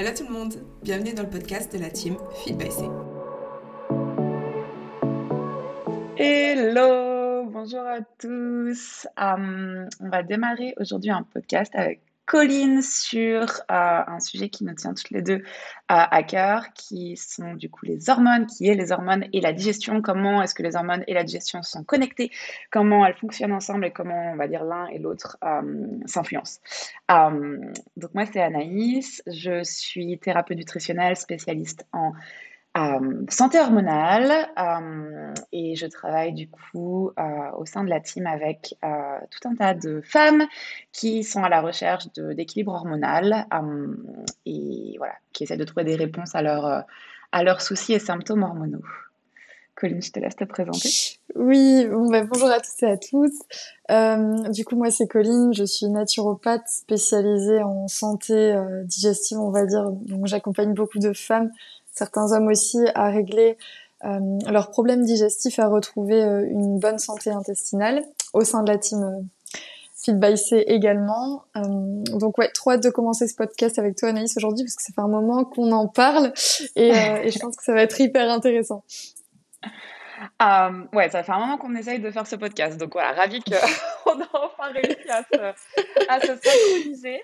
Hello tout le monde, bienvenue dans le podcast de la team Feed by C. Hello, bonjour à tous. On va démarrer aujourd'hui un podcast avec Colline sur euh, un sujet qui nous tient toutes les deux euh, à cœur, qui sont du coup les hormones, qui est les hormones et la digestion. Comment est-ce que les hormones et la digestion sont connectées? Comment elles fonctionnent ensemble et comment, on va dire, l'un et l'autre euh, s'influencent? donc moi, c'est Anaïs. Je suis thérapeute nutritionnelle spécialiste en euh, santé hormonale euh, et je travaille du coup euh, au sein de la team avec tout un tas de femmes qui sont à la recherche d'équilibre hormonal et voilà, qui essaient de trouver des réponses à, leur, à leurs soucis et symptômes hormonaux. Colline, je te laisse te présenter. Oui, bah, bonjour à tous et à tous. du coup, moi, c'est Colline, je suis naturopathe spécialisée en santé digestive, on va dire. Donc, j'accompagne beaucoup de femmes certains hommes aussi à régler euh, leurs problèmes digestifs, à retrouver euh, une bonne santé intestinale au sein de la team euh, Feed by C également. donc ouais, trop hâte de commencer ce podcast avec toi Anaïs aujourd'hui parce que ça fait un moment qu'on en parle et, et, je pense que ça va être hyper intéressant. ouais, ça fait un moment qu'on essaye de faire ce podcast, donc voilà, ravi qu'on a enfin réussi à se, à se synchroniser.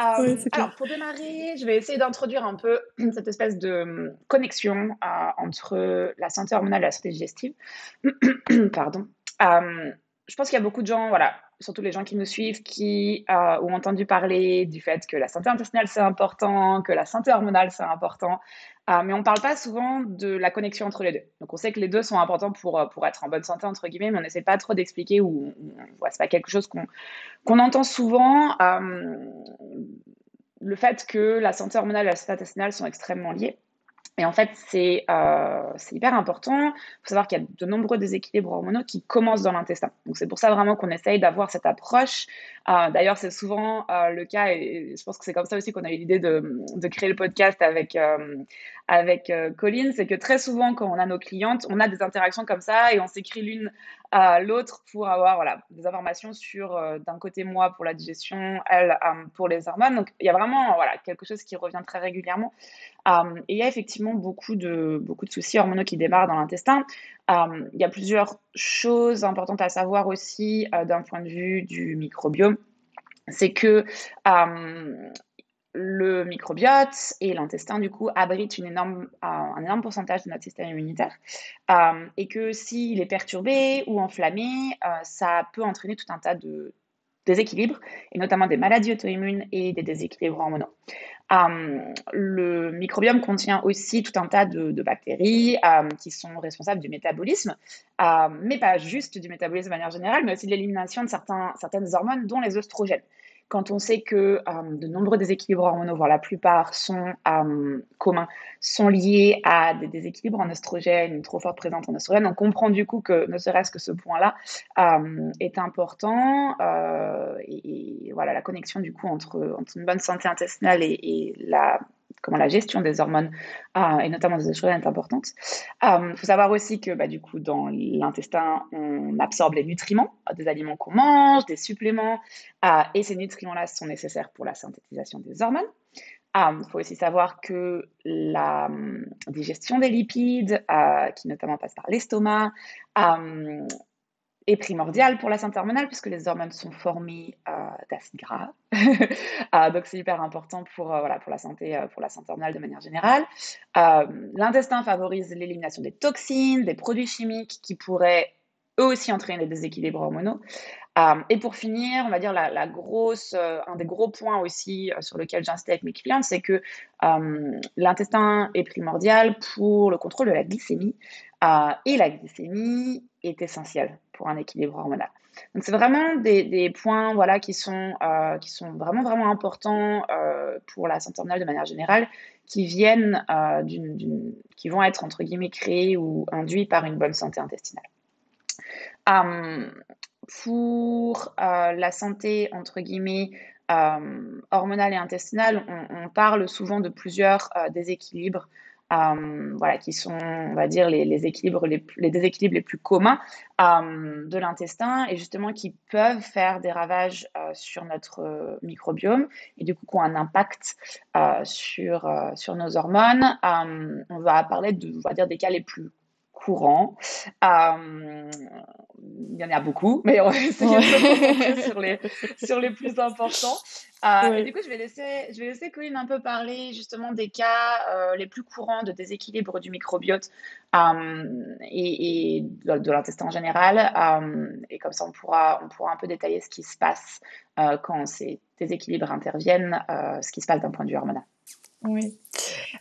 Euh, alors, pour démarrer, je vais essayer d'introduire un peu cette espèce de hum, connexion euh, entre la santé hormonale et la santé digestive. Pardon. Euh, je pense qu'il y a beaucoup de gens, voilà, surtout les gens qui nous suivent, qui ont entendu parler du fait que la santé intestinale c'est important, que la santé hormonale c'est important, ah, mais on ne parle pas souvent de la connexion entre les deux. Donc on sait que les deux sont importants pour, euh, pour être en bonne santé, entre guillemets, mais on n'essaie pas trop d'expliquer ou ce n'est pas quelque chose qu'on qu'on entend souvent. Euh, le fait que la santé hormonale et la santé intestinale sont extrêmement liées. Et en fait, c'est euh, hyper important. Il faut savoir qu'il y a de nombreux déséquilibres hormonaux qui commencent dans l'intestin. Donc c'est pour ça vraiment qu'on essaye d'avoir cette approche. Euh, D'ailleurs, c'est souvent euh, le cas, et je pense que c'est comme ça aussi qu'on a eu l'idée de, de, créer le podcast avec, euh, avec Colline, c'est que très souvent, quand on a nos clientes, on a des interactions comme ça et on s'écrit l'une à l'autre pour avoir voilà, des informations sur, d'un côté, moi pour la digestion, elle pour les hormones. Donc il y a vraiment voilà, quelque chose qui revient très régulièrement. Euh, et il y a effectivement beaucoup de, beaucoup de soucis hormonaux qui démarrent dans l'intestin. Euh, il y a plusieurs choses importantes à savoir aussi euh, d'un point de vue du microbiome. C'est que le microbiote et l'intestin, du coup, abritent énorme, un énorme pourcentage de notre système immunitaire. et que s'il est perturbé ou enflammé, ça peut entraîner tout un tas de déséquilibres, et notamment des maladies auto-immunes et des déséquilibres hormonaux. Euh, le microbiome contient aussi tout un tas de, bactéries euh, qui sont responsables du métabolisme, euh, mais pas juste du métabolisme de manière générale, mais aussi de l'élimination de certaines hormones, dont les oestrogènes quand on sait que euh, de nombreux déséquilibres hormonaux, voire la plupart sont euh, communs, sont liés à des déséquilibres en oestrogène, une trop forte présence en oestrogène, on comprend du coup que ne serait-ce que ce point-là euh, est important. Et, voilà, la connexion du coup entre, une bonne santé intestinale et la comment la gestion des hormones euh, et notamment des oestrogènes est importante. Il euh, faut savoir aussi que bah, du coup dans l'intestin on absorbe les nutriments des aliments qu'on mange, des suppléments euh, et ces nutriments-là sont nécessaires pour la synthétisation des hormones. Il faut aussi savoir que la digestion des lipides, qui notamment passe par l'estomac, est primordial pour la santé hormonale puisque les hormones sont formées euh, d'acides gras. Euh, donc c'est hyper important pour, euh, voilà, pour, la santé, pour la santé hormonale de manière générale. L'intestin favorise l'élimination des toxines, des produits chimiques qui pourraient eux aussi entraîner des déséquilibres hormonaux. et pour finir, on va dire la, grosse, un des gros points aussi sur lequel j'insiste avec mes clients, c'est que l'intestin est primordial pour le contrôle de la glycémie. et la glycémie est essentielle un équilibre hormonal. Donc c'est vraiment des, points voilà, qui, sont, euh, qui sont vraiment, vraiment importants euh, pour la santé hormonale de manière générale, qui viennent euh, qui vont être entre guillemets créés ou induits par une bonne santé intestinale. Hum, pour la santé entre guillemets hormonale et intestinale, on, parle souvent de plusieurs déséquilibres voilà, qui sont, on va dire, les, équilibres, les, déséquilibres les plus communs de l'intestin et justement qui peuvent faire des ravages sur notre microbiome et du coup qui ont un impact sur, sur nos hormones. on va parler de, on va dire, des cas les plus courant. Euh, il y en a beaucoup, mais on va essayer de se concentrer sur les, sur les plus importants. Euh, et du coup, je vais, laisser, je vais laisser Colline un peu parler justement des cas euh, les plus courants de déséquilibre du microbiote et, et, de, l'intestin en général. et comme ça, on pourra, on pourra un peu détailler ce qui se passe quand ces déséquilibres interviennent, ce qui se passe d'un point de vue hormonal. Oui.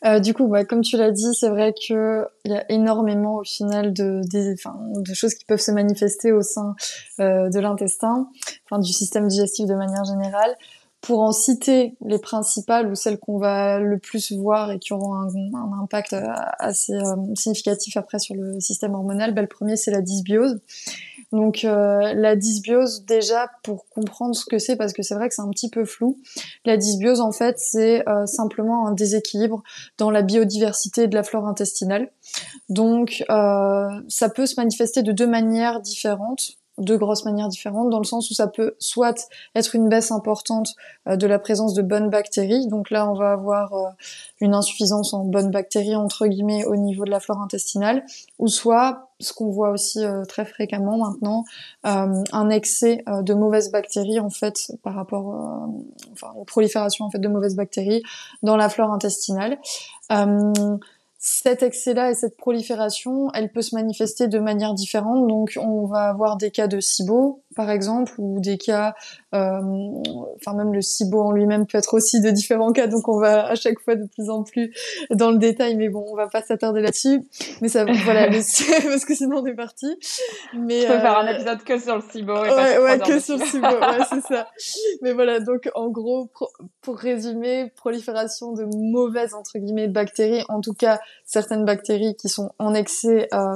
Euh, du coup, bah, comme tu l'as dit, c'est vrai qu'il y a énormément au final de, de choses qui peuvent se manifester au sein euh, de l'intestin, enfin du système digestif de manière générale. Pour en citer les principales ou celles qu'on va le plus voir et qui auront un, impact euh, assez significatif après sur le système hormonal, bah, le premier c'est la dysbiose. Donc euh, la dysbiose, déjà pour comprendre ce que c'est, parce que c'est vrai que c'est un petit peu flou, la dysbiose en fait c'est euh, simplement un déséquilibre dans la biodiversité de la flore intestinale. Donc euh, ça peut se manifester de deux manières différentes deux grosses manières différentes, dans le sens où ça peut soit être une baisse importante euh, de la présence de bonnes bactéries, donc là on va avoir euh, une insuffisance en bonnes bactéries entre guillemets au niveau de la flore intestinale, ou soit ce qu'on voit aussi euh, très fréquemment maintenant, un excès de mauvaises bactéries en fait par rapport enfin, aux proliférations en fait de mauvaises bactéries dans la flore intestinale cet excès-là et cette prolifération, elle peut se manifester de manière différente. Donc, on va avoir des cas de SIBO, par exemple, ou des cas, euh, enfin même le SIBO en lui-même peut être aussi de différents cas. Donc, on va à chaque fois de plus en plus dans le détail, mais bon, on va pas s'attarder là-dessus. Mais ça, voilà, parce que sinon on est parti. Mais je peux faire un euh, épisode que sur le SIBO. Et ouais, ouais, que sur le SIBO, ouais, c'est ça. Mais voilà, donc en gros, pour résumer, prolifération de mauvaises entre guillemets bactéries, en tout cas certaines bactéries qui sont en excès euh,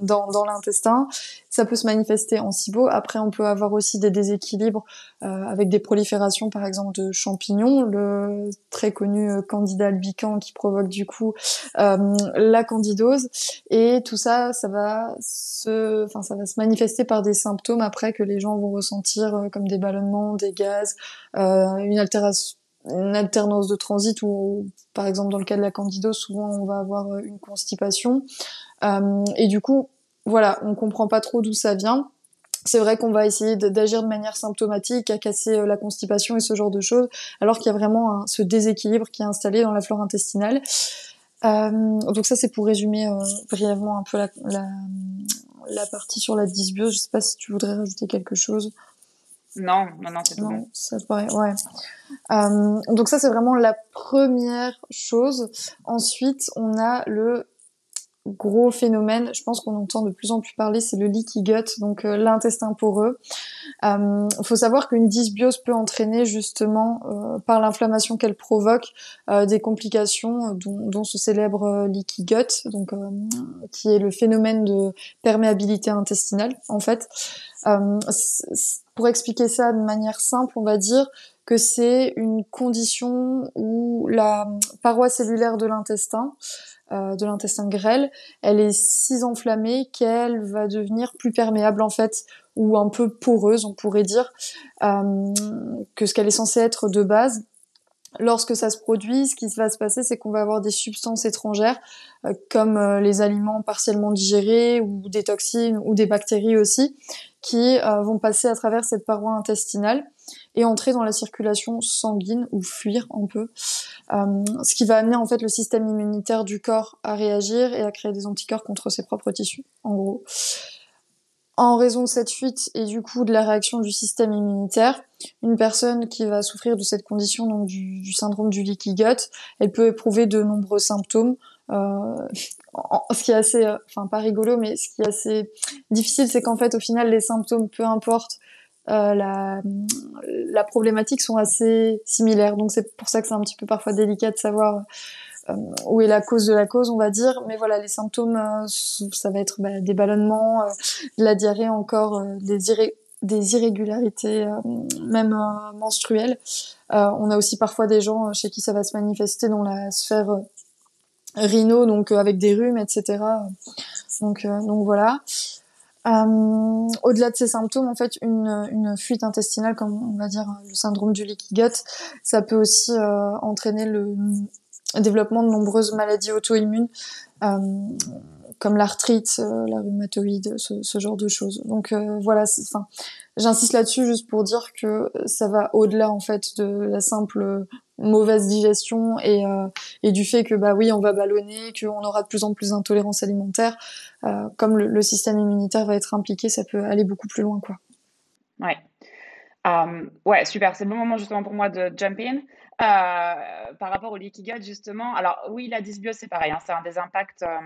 dans, dans l'intestin. Ça peut se manifester en SIBO. Après, on peut avoir aussi des déséquilibres euh, avec des proliférations, par exemple, de champignons, le très connu euh, Candida albicans qui provoque du coup euh, la candidose. Et tout ça, ça va se, enfin, ça va se manifester par des symptômes après que les gens vont ressentir euh, comme des ballonnements, des gaz, une altération une alternance de transit ou par exemple dans le cas de la candidose souvent on va avoir une constipation euh, et du coup voilà on comprend pas trop d'où ça vient c'est vrai qu'on va essayer d'agir de manière symptomatique à casser euh, la constipation et ce genre de choses alors qu'il y a vraiment ce déséquilibre qui est installé dans la flore intestinale euh, donc ça c'est pour résumer euh, brièvement un peu la, la, la, partie sur la dysbiose je sais pas si tu voudrais rajouter quelque chose non, non, non, c'est tout bon. Ça paraît, ouais. Euh, donc ça, c'est vraiment la première chose. Ensuite, on a le gros phénomène, je pense qu'on entend de plus en plus parler, c'est le leaky gut, donc euh, l'intestin poreux. Il euh, faut savoir qu'une dysbiose peut entraîner justement, euh, par l'inflammation qu'elle provoque, des complications dont, dont, ce célèbre leaky gut, donc qui est le phénomène de perméabilité intestinale en fait. pour expliquer ça de manière simple, on va dire que c'est une condition où la paroi cellulaire de l'intestin euh, de l'intestin grêle, elle est si enflammée qu'elle va devenir plus perméable en fait, ou un peu poreuse, on pourrait dire, euh, que ce qu'elle est censée être de base. Lorsque ça se produit, ce qui va se passer, c'est qu'on va avoir des substances étrangères, euh, comme les aliments partiellement digérés, ou des toxines, ou des bactéries aussi, qui vont passer à travers cette paroi intestinale et entrer dans la circulation sanguine ou fuir un peu, euh, ce qui va amener en fait le système immunitaire du corps à réagir et à créer des anticorps contre ses propres tissus, en gros. En raison de cette fuite et du coup de la réaction du système immunitaire, une personne qui va souffrir de cette condition, donc du, syndrome du leaky gut, elle peut éprouver de nombreux symptômes. Euh, ce qui est assez, euh, enfin pas rigolo, mais ce qui est assez difficile, c'est qu'en fait au final les symptômes, peu importe euh, la, la problématique sont assez similaires. Donc c'est pour ça que c'est un petit peu parfois délicat de savoir euh, où est la cause de la cause, on va dire. Mais voilà, les symptômes, euh, ça va être bah, des ballonnements, de la diarrhée encore, des, irrégularités même menstruelles. on a aussi parfois des gens chez qui ça va se manifester dans la sphère rhino, donc avec des rhumes, etc. Donc voilà. Euh, au-delà de ces symptômes, en fait, une, une, fuite intestinale, comme on va dire le syndrome du leaky gut, ça peut aussi euh, entraîner le développement de nombreuses maladies auto-immunes, euh, comme l'arthrite, euh, la rhumatoïde, ce, ce, genre de choses. Donc euh, voilà, enfin, j'insiste là-dessus juste pour dire que ça va au-delà en fait de la simple mauvaise digestion et, euh, et du fait que bah oui on va ballonner, qu'on aura de plus en plus d'intolérance alimentaire, euh, comme le, le, système immunitaire va être impliqué, ça peut aller beaucoup plus loin quoi. Ouais. Um, ouais, super. C'est le bon moment justement pour moi de jump in. Euh, par rapport au leaky gut, justement, alors oui, la dysbiose, c'est pareil, hein, c'est un des impacts euh,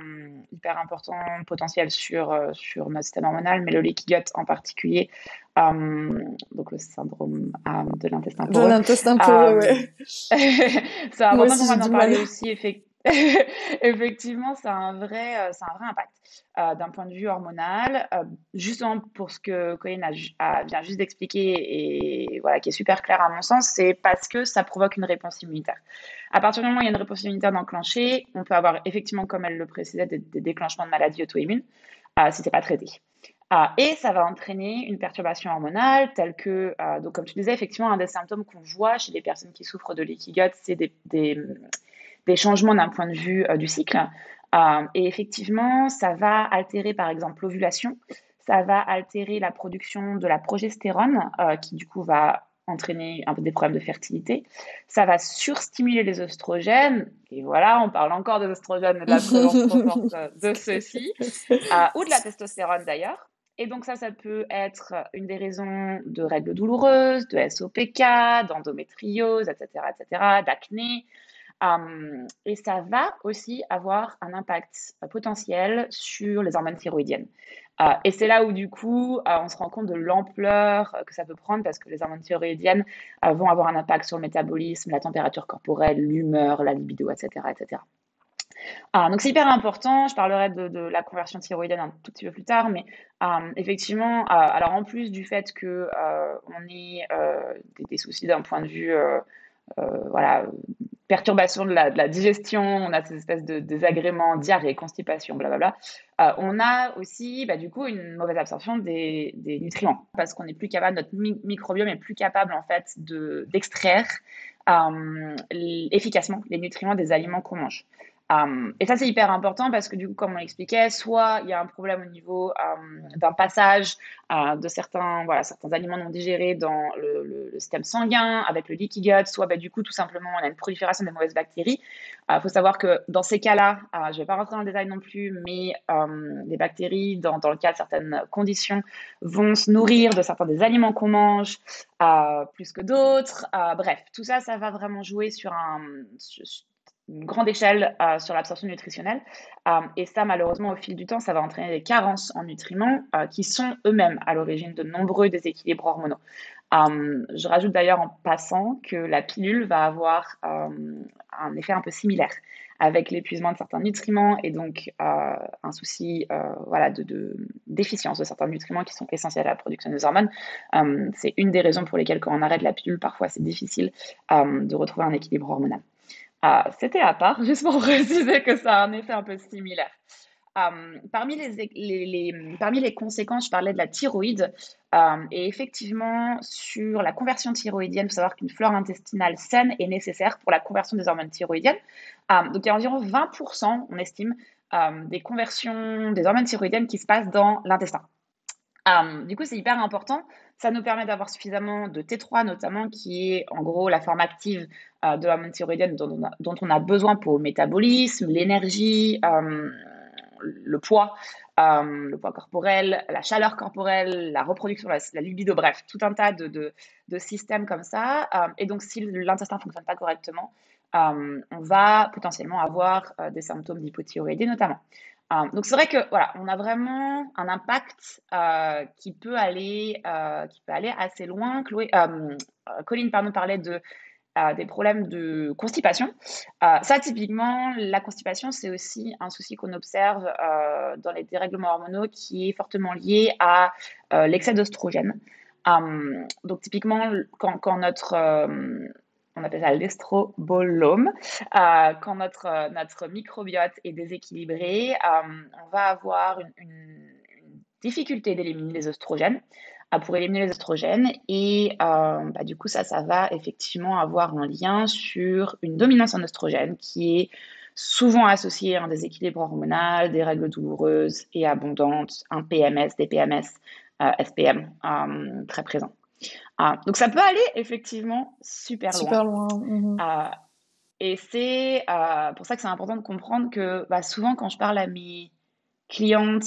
hyper importants potentiels sur, euh, sur notre système hormonal, mais le leaky gut en particulier, donc le syndrome de l'intestin poreux. De l'intestin poreux, ouais. c'est important d'en parler aussi, effectivement Effectivement, ça a un vrai, euh, un vrai impact euh, d'un point de vue hormonal. Euh, justement pour ce que Colin a, vient juste d'expliquer et voilà, qui est super clair à mon sens, c'est parce que ça provoque une réponse immunitaire. À partir du moment où il y a une réponse immunitaire enclenchée, on peut avoir effectivement, comme elle le précisait, des, déclenchements de maladies auto-immunes si ce n'est pas traité. et ça va entraîner une perturbation hormonale telle que, donc comme tu disais, effectivement, un des symptômes qu'on voit chez les personnes qui souffrent de leaky gut, c'est des changements d'un point de vue euh, du cycle. Euh, et effectivement, ça va altérer par exemple l'ovulation, ça va altérer la production de la progestérone, euh, qui du coup va entraîner un peu des problèmes de fertilité. Ça va surstimuler les oestrogènes. Et voilà, on parle encore des oestrogènes de la présence de ceux-ci, ou de la testostérone d'ailleurs. Et donc ça, ça peut être une des raisons de règles douloureuses, de SOPK, d'endométriose, etc., etc., d'acné, euh, et ça va aussi avoir un impact potentiel sur les hormones thyroïdiennes. Euh, et c'est là où, du coup, euh, on se rend compte de l'ampleur que ça peut prendre parce que les hormones thyroïdiennes vont avoir un impact sur le métabolisme, la température corporelle, l'humeur, la libido, etc. etc. donc c'est hyper important, je parlerai de, la conversion thyroïdienne un tout petit peu plus tard, mais effectivement, alors en plus du fait qu'on on ait des, des, soucis d'un point de vue voilà, perturbation de la, de digestion, on a ces espèces de désagréments, diarrhée, constipation, blablabla. Euh, on a aussi, bah, du coup, une mauvaise absorption des, des nutriments parce qu'on n'est plus capable, notre microbiome est plus capable en fait d'extraire euh, efficacement les nutriments des aliments qu'on mange. Um, et ça, c'est hyper important parce que du coup, comme on l'expliquait, soit il y a un problème au niveau um, d'un passage uh, de certains, voilà, certains aliments non digérés dans le, système sanguin avec le leaky gut, soit bah, du coup, tout simplement, on a une prolifération des mauvaises bactéries. Il faut savoir que dans ces cas-là, je ne vais pas rentrer dans le détail non plus, mais des bactéries, dans, le cas de certaines conditions, vont se nourrir de certains des aliments qu'on mange plus que d'autres. bref, tout ça, ça va vraiment jouer sur un... une grande échelle euh, sur l'absorption nutritionnelle. Euh, et ça, malheureusement, au fil du temps, ça va entraîner des carences en nutriments euh, qui sont eux-mêmes à l'origine de nombreux déséquilibres hormonaux. je rajoute d'ailleurs en passant que la pilule va avoir un effet un peu similaire avec l'épuisement de certains nutriments et donc un souci voilà, de, de, déficience de certains nutriments qui sont essentiels à la production des hormones. c'est une des raisons pour lesquelles quand on arrête la pilule, parfois c'est difficile de retrouver un équilibre hormonal. C'était à part, juste pour préciser que ça a un effet un peu similaire. Um, parmi, les, parmi les conséquences, je parlais de la thyroïde. Um, et effectivement, sur la conversion thyroïdienne, il faut savoir qu'une flore intestinale saine est nécessaire pour la conversion des hormones thyroïdiennes. Um, donc, il y a environ 20%, on estime, des conversions des hormones thyroïdiennes qui se passent dans l'intestin. Du coup, c'est hyper important ça nous permet d'avoir suffisamment de T3 notamment, qui est en gros la forme active euh, de l'hormone thyroïdienne dont, on a besoin pour le métabolisme, l'énergie, euh, le poids, euh, le poids corporel, la chaleur corporelle, la reproduction, la, libido, bref, tout un tas de, de, de systèmes comme ça. et donc si l'intestin ne fonctionne pas correctement, on va potentiellement avoir des symptômes d'hypothyroïdie notamment. Euh, donc c'est vrai que voilà, on a vraiment un impact euh, qui peut aller euh, qui peut aller assez loin. Chloé, Colline pardon parlait de des problèmes de constipation. ça typiquement, la constipation c'est aussi un souci qu'on observe dans les dérèglements hormonaux qui est fortement lié à l'excès d'oestrogène. donc typiquement quand notre on appelle ça l'estrobolome. Euh, quand notre, notre microbiote est déséquilibré, on va avoir une, difficulté d'éliminer les oestrogènes pour éliminer les oestrogènes. Et bah, du coup, ça, ça va effectivement avoir un lien sur une dominance en oestrogènes qui est souvent associé à un déséquilibre hormonal, des règles douloureuses et abondantes, un PMS, des PMS, euh, SPM euh, très présents. Euh, donc ça peut aller effectivement super loin. Super loin. Mhm. et c'est pour ça que c'est important de comprendre que bah, souvent quand je parle à mes clientes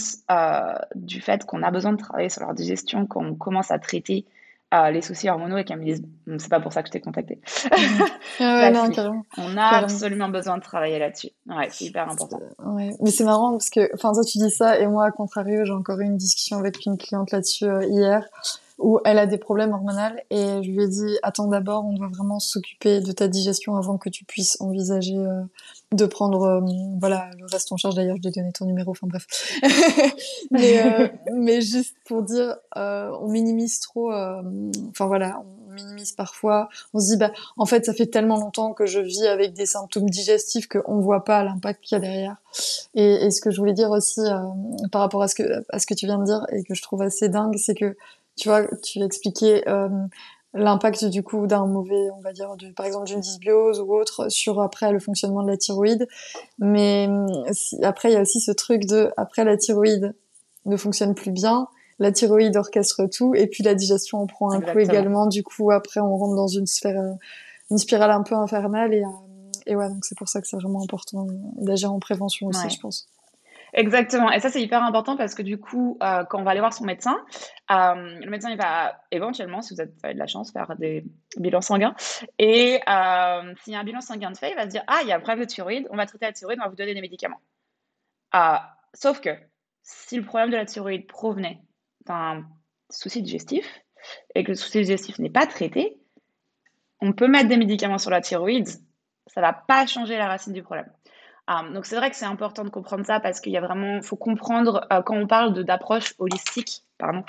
du fait qu'on a besoin de travailler sur leur digestion quand on commence à traiter les soucis hormonaux et qu'elle me disent c'est pas pour ça que je t'ai contacté. Ah on a absolument besoin de travailler là-dessus. Ouais, c'est hyper important. Ouais. Mais c'est marrant parce que, enfin, toi tu dis ça et moi, à contrario, j'ai encore eu une discussion avec une cliente là-dessus euh, hier où elle a des problèmes hormonaux et je lui ai dit attends d'abord, on doit vraiment s'occuper de ta digestion avant que tu puisses envisager euh, de prendre euh, voilà le reste en charge. D'ailleurs je lui ai donné ton numéro enfin bref. Mais euh, mais juste pour dire euh, on minimise trop enfin voilà on minimise parfois. On se dit bah en fait ça fait tellement longtemps que je vis avec des symptômes digestifs qu'on voit pas l'impact qu'il y a derrière. Et, et, ce que je voulais dire aussi par rapport à ce que à ce que tu viens de dire et que je trouve assez dingue c'est que tu vois tu expliquais l'impact du coup d'un mauvais, on va dire, par exemple d'une dysbiose ou autre sur après le fonctionnement de la thyroïde. Mais après, il y a aussi ce truc de après la thyroïde ne fonctionne plus bien, la thyroïde orchestre tout et puis la digestion en prend un coup également. Du coup, après, on rentre dans une sphère, euh, une spirale un peu infernale et, euh, et ouais, donc c'est pour ça que c'est vraiment important d'agir en prévention aussi, je pense. Exactement. Et ça, c'est hyper important parce que du coup, euh, quand on va aller voir son médecin, euh, le médecin, va éventuellement, si vous avez de la chance, faire des bilans sanguins. Et euh, s'il y a un bilan sanguin de fait, il va se dire Ah, il y a un problème de thyroïde, on va traiter la thyroïde, on va vous donner des médicaments. sauf que si le problème de la thyroïde provenait d'un souci digestif et que le souci digestif n'est pas traité, on peut mettre des médicaments sur la thyroïde, ça ne va pas changer la racine du problème. Ah, donc c'est vrai que c'est important de comprendre ça parce qu'il y a vraiment, faut comprendre euh, quand on parle d'approche holistique, pardon.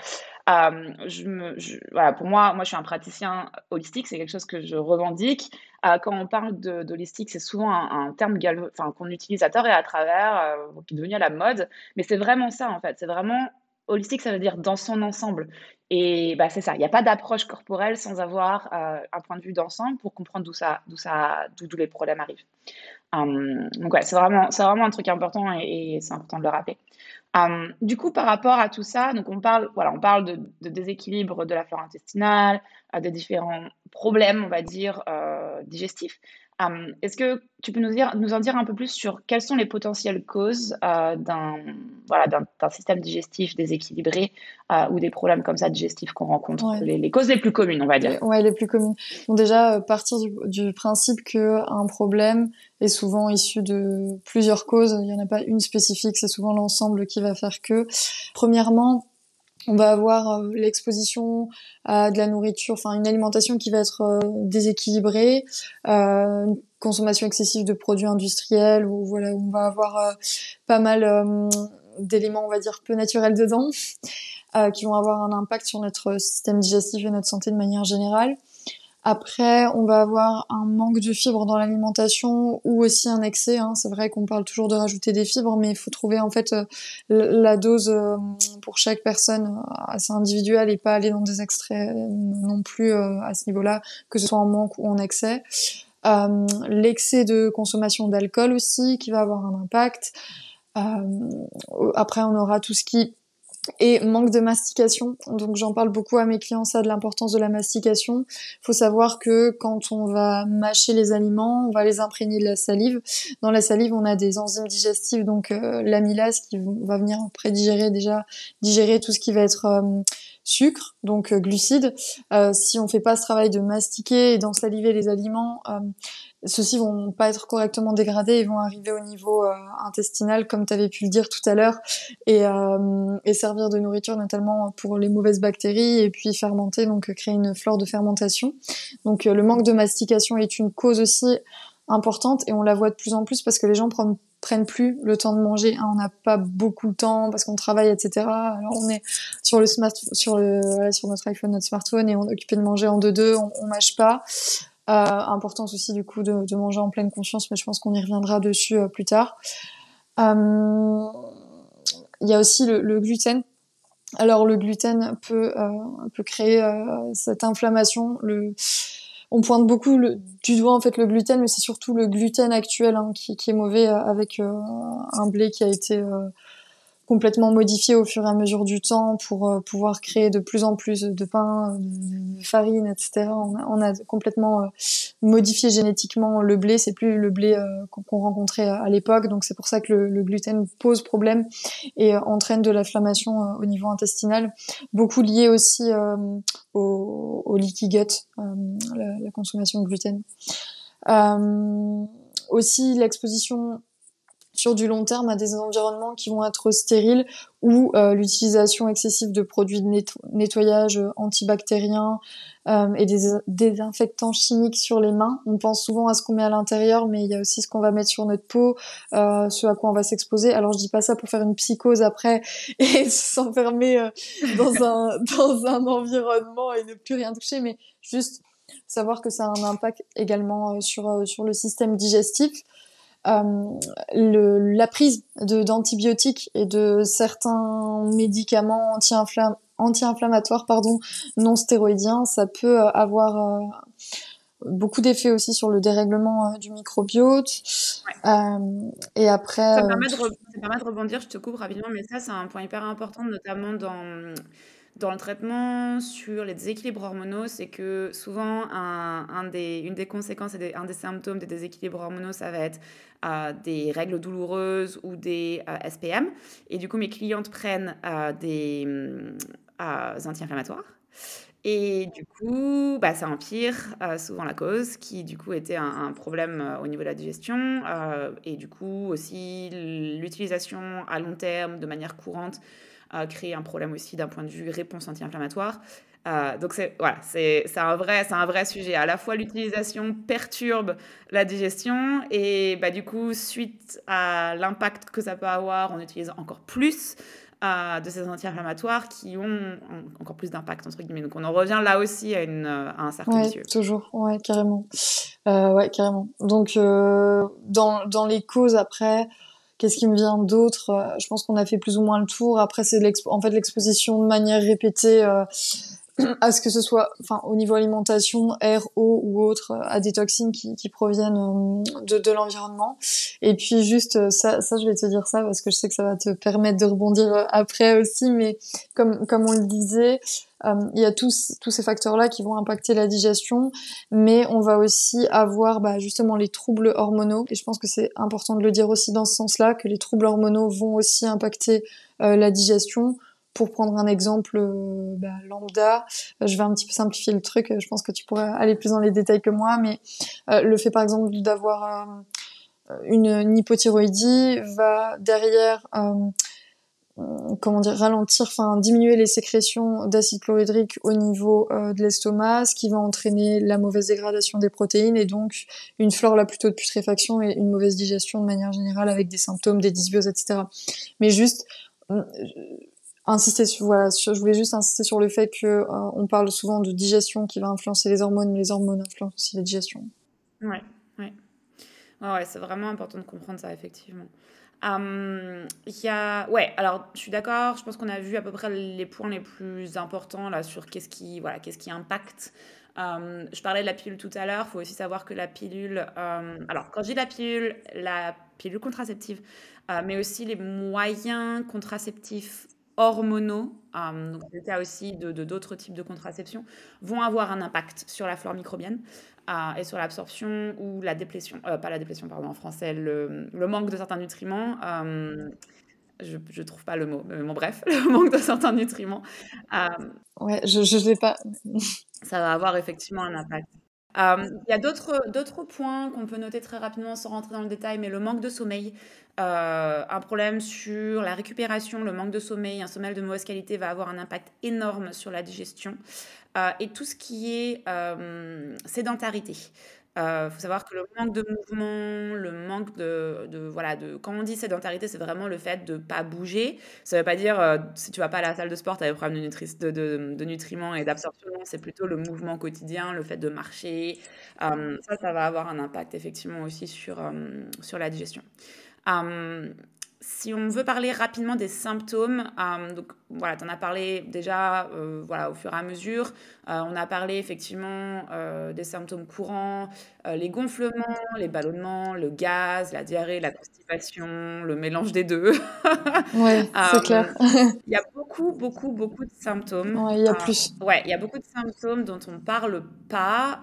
Euh, pour moi, moi je suis un praticien holistique, c'est quelque chose que je revendique. Euh, quand on parle d'holistique, c'est souvent un, terme enfin, qu'on utilise à tort et à travers, qui est devenu à la mode, mais c'est vraiment ça en fait. C'est vraiment holistique, ça veut dire dans son ensemble. Et bah, c'est ça, il n'y a pas d'approche corporelle sans avoir un point de vue d'ensemble pour comprendre d'où ça, d'où ça, d'où les problèmes arrivent. Hum, donc ouais, c'est vraiment, vraiment un truc important et, c'est important de le rappeler. Hum, du coup, par rapport à tout ça, donc on parle, voilà, on parle de, déséquilibre de la flore intestinale, de différents problèmes, on va dire, euh, digestifs. Est-ce que tu peux nous, dire, nous en dire un peu plus sur quelles sont les potentielles causes euh, d'un voilà, d'un système digestif déséquilibré euh, ou des problèmes comme ça digestifs qu'on rencontre? Les, causes les plus communes, on va dire. Ouais, les plus communes. Bon, déjà, euh, partir du, du principe qu'un problème est souvent issu de plusieurs causes. Il n'y en a pas une spécifique, c'est souvent l'ensemble qui va faire que. Premièrement, on va avoir euh, l'exposition à de la nourriture, enfin une alimentation qui va être euh, déséquilibrée, euh, une consommation excessive de produits industriels, ou voilà, on va avoir pas mal d'éléments, on va dire, peu naturels dedans, qui vont avoir un impact sur notre système digestif et notre santé de manière générale. Après, on va avoir un manque de fibres dans l'alimentation ou aussi un excès. Hein. C'est vrai qu'on parle toujours de rajouter des fibres, mais il faut trouver en fait euh, la dose euh, pour chaque personne euh, assez individuelle et pas aller dans des extraits non plus à ce niveau-là, que ce soit en manque ou en excès. L'excès de consommation d'alcool aussi qui va avoir un impact. après, on aura tout ce qui et manque de mastication. Donc j'en parle beaucoup à mes clients ça de l'importance de la mastication. Il faut savoir que quand on va mâcher les aliments, on va les imprégner de la salive. Dans la salive, on a des enzymes digestives donc euh, l'amylase qui va venir prédigérer déjà digérer tout ce qui va être euh, sucre, donc euh, glucides. si on fait pas ce travail de mastiquer et d'ensaliver les aliments, ceux-ci vont pas être correctement dégradés et vont arriver au niveau euh, intestinal, comme tu avais pu le dire tout à l'heure, et, euh, et, servir de nourriture notamment pour les mauvaises bactéries et puis fermenter, donc créer une flore de fermentation. Donc euh, le manque de mastication est une cause aussi importante et on la voit de plus en plus parce que les gens prennent prennent plus le temps de manger. Hein, on n'a pas beaucoup de temps parce qu'on travaille, etc. Alors on est sur le smart, sur le, sur notre iPhone, notre smartphone et on est occupé de manger en deux deux, on, on mâche pas. Importance aussi du coup de, manger en pleine conscience, mais je pense qu'on y reviendra dessus plus tard. Il y a aussi le, gluten alors le gluten peut, euh, créer euh, cette inflammation. Le... On pointe beaucoup du doigt en fait le gluten, mais c'est surtout le gluten actuel hein, qui, est mauvais euh, avec un blé qui a été complètement modifié au fur et à mesure du temps pour euh, pouvoir créer de plus en plus de pain, de farine, etc. On a, complètement euh, modifié génétiquement le blé. C'est plus le blé euh, qu'on rencontrait à, l'époque, donc c'est pour ça que le, gluten pose problème et entraîne de l'inflammation au niveau intestinal. Beaucoup lié aussi au, au, gut, la, consommation de gluten. aussi l'exposition sur du long terme à des environnements qui vont être stériles ou euh, l'utilisation excessive de produits de nettoyage euh, antibactériens euh, et des désinfectants chimiques sur les mains. On pense souvent à ce qu'on met à l'intérieur, mais il y a aussi ce qu'on va mettre sur notre peau, ce à quoi on va s'exposer. Alors je dis pas ça pour faire une psychose après et s'enfermer dans un dans un environnement et ne plus rien toucher, mais juste savoir que ça a un impact également sur sur le système digestif. Euh, le, la prise d'antibiotiques et de certains médicaments anti-inflammatoires pardon, non stéroïdiens, ça peut euh, avoir euh, beaucoup d'effets aussi sur le dérèglement du microbiote. et après. Ça permet, de ça permet de rebondir, je te coupe rapidement, mais ça, c'est un point hyper important, notamment dans dans le traitement sur les déséquilibres hormonaux, c'est que souvent, un, des, une des conséquences et un des symptômes des déséquilibres hormonaux, ça va être euh, des règles douloureuses ou des euh, SPM. Et du coup, mes clientes prennent euh, des anti-inflammatoires. Et du coup, bah, ça empire souvent la cause, qui du coup était un, un problème au niveau de la digestion. et du coup, aussi l'utilisation à long terme, de manière courante, créer un problème aussi d'un point de vue réponse anti-inflammatoire. Euh, donc c'est voilà, c'est un vrai c'est un vrai sujet. À la fois l'utilisation perturbe la digestion et bah, du coup suite à l'impact que ça peut avoir, on utilise encore plus euh, de ces anti-inflammatoires qui ont encore plus d'impact entre guillemets. Donc on en revient là aussi à, une, à un cercle ouais, Toujours, ouais carrément, euh, ouais carrément. Donc dans dans les causes après. Qu'est-ce qui me vient d'autre euh, Je pense qu'on a fait plus ou moins le tour. Après, c'est en fait l'exposition de manière répétée euh, à ce que ce soit, enfin, au niveau alimentation, air, eau ou autre, à des toxines qui, proviennent euh, de, de l'environnement. Et puis juste ça, ça, je vais te dire ça parce que je sais que ça va te permettre de rebondir après aussi. Mais comme comme on le disait, euh, il y a tous, tous ces facteurs-là qui vont impacter la digestion, mais on va aussi avoir bah, justement les troubles hormonaux. Et je pense que c'est important de le dire aussi dans ce sens-là, que les troubles hormonaux vont aussi impacter euh, la digestion. Pour prendre un exemple euh, bah, lambda, je vais un petit peu simplifier le truc, je pense que tu pourrais aller plus dans les détails que moi, mais le fait par exemple d'avoir une, une, hypothyroïdie va derrière euh, comment dire ralentir enfin diminuer les sécrétions d'acide chlorhydrique au niveau euh, de l'estomac ce qui va entraîner la mauvaise dégradation des protéines et donc une flore là plutôt de putréfaction et une mauvaise digestion de manière générale avec des symptômes des dysbioses etc mais juste euh, insister sur voilà je voulais juste insister sur le fait que on parle souvent de digestion qui va influencer les hormones mais les hormones influencent aussi la digestion. Ouais. Ouais, ouais c'est vraiment important de comprendre ça effectivement il y a... Ouais, alors je suis d'accord, je pense qu'on a vu à peu près les points les plus importants là sur qu'est-ce qui, voilà, qu'est-ce qui impacte. je parlais de la pilule tout à l'heure, il faut aussi savoir que la pilule... alors quand je dis la pilule, la pilule contraceptive, euh, mais aussi les moyens contraceptifs hormonaux, donc le cas aussi de d'autres types de contraception, vont avoir un impact sur la flore microbienne et sur l'absorption ou la déplétion, euh, pas la déplétion, pardon, en français, le, le manque de certains nutriments. Euh, je ne trouve pas le mot, mais bon, bref, le manque de certains nutriments. Euh, ouais, je ne l'ai pas. ça va avoir effectivement un impact. Il y a d'autres points qu'on peut noter très rapidement sans rentrer dans le détail, mais le manque de sommeil, un problème sur la récupération, le manque de sommeil, un sommeil de mauvaise qualité va avoir un impact énorme sur la digestion. Euh, et tout ce qui est sédentarité. Il euh, faut savoir que le manque de mouvement, le manque de, voilà, de, quand on dit sédentarité, c'est vraiment le fait de pas bouger. Ça ne veut pas dire euh, si tu vas pas à la salle de sport, tu as des problèmes de, nutriments et d'absorption. C'est plutôt le mouvement quotidien, le fait de marcher. Euh, ça, ça va avoir un impact effectivement aussi sur, sur la digestion si on veut parler rapidement des symptômes, donc voilà, tu en as parlé déjà euh, voilà, au fur et à mesure. Euh, on a parlé effectivement des symptômes courants, les gonflements, les ballonnements, le gaz, la diarrhée, la constipation, le mélange des deux. Oui, c'est clair. Il y a beaucoup, beaucoup, beaucoup de symptômes. Oui, il y a plus. Ouais, il y a beaucoup de symptômes dont on ne parle pas,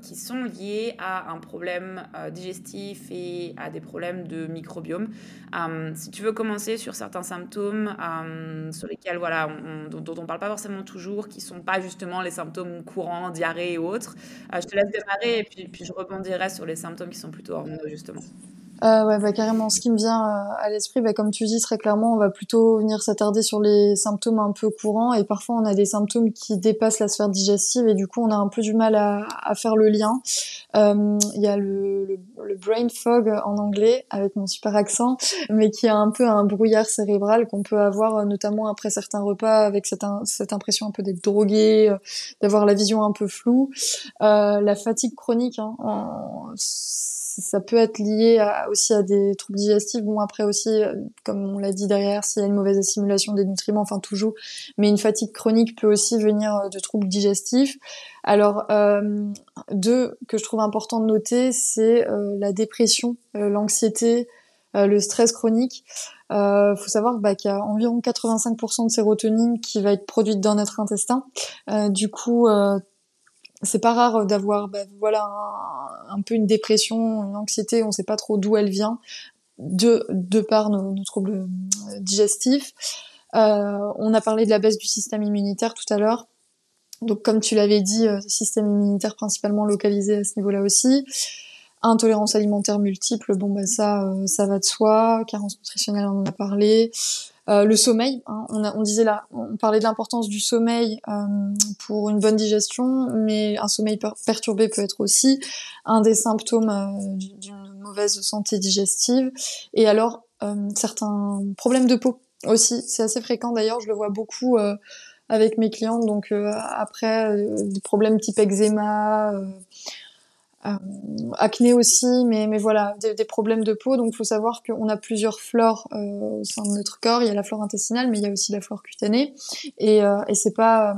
qui sont liés à un problème digestif et à des problèmes de microbiome. Euh, si tu veux commencer sur certains symptômes euh, sur lesquels, voilà, dont, on ne parle pas forcément toujours, qui ne sont pas justement les symptômes courants, diarrhée et autres, euh, je te laisse démarrer et puis je rebondirai sur les symptômes qui sont plutôt hormonaux, justement. Euh, ouais, bah, carrément. Ce qui me vient euh, à l'esprit, bah, comme tu dis très clairement, on va plutôt venir s'attarder sur les symptômes un peu courants et parfois on a des symptômes qui dépassent la sphère digestive et du coup on a un peu du mal à, faire le lien. Euh, il y a le, le, brain fog en anglais avec mon super accent, mais qui est un peu un brouillard cérébral qu'on peut avoir euh, notamment après certains repas avec cette, cette impression un peu d'être drogué, d'avoir la vision un peu floue. la fatigue chronique, hein, ça peut être lié aussi à des troubles digestifs. Bon, après aussi, euh, comme on l'a dit derrière, s'il y a une mauvaise assimilation des nutriments, enfin toujours. Mais une fatigue chronique peut aussi venir euh, de troubles digestifs. Alors, euh, deux que je trouve important de noter, c'est la dépression, l'anxiété, le stress chronique. Il faut savoir bah, qu'il y a environ 85% de sérotonine qui va être produite dans notre intestin. du coup, c'est pas rare d'avoir bah, voilà un, peu une dépression, une anxiété, on sait pas trop d'où elle vient, de, de par nos, troubles euh, digestifs. Euh, on a parlé de la baisse du système immunitaire tout à l'heure. Donc comme tu l'avais dit, euh, système immunitaire principalement localisé à ce niveau-là aussi. Intolérance alimentaire multiple, bon bah ça, ça va de soi. Carence nutritionnelle, on en a parlé. Euh, le sommeil, hein, on, disait là, on parlait de l'importance du sommeil euh, pour une bonne digestion, mais un sommeil perturbé peut être aussi un des symptômes euh, d'une mauvaise santé digestive. Et alors, certains problèmes de peau aussi, c'est assez fréquent d'ailleurs, je le vois beaucoup avec mes clientes, donc après des problèmes type eczéma, euh, acné aussi, mais, mais voilà, des, problèmes de peau. Donc, il faut savoir qu'on a plusieurs flores euh, au sein de notre corps. Il y a la flore intestinale, mais il y a aussi la flore cutanée. Et, euh, et c'est pas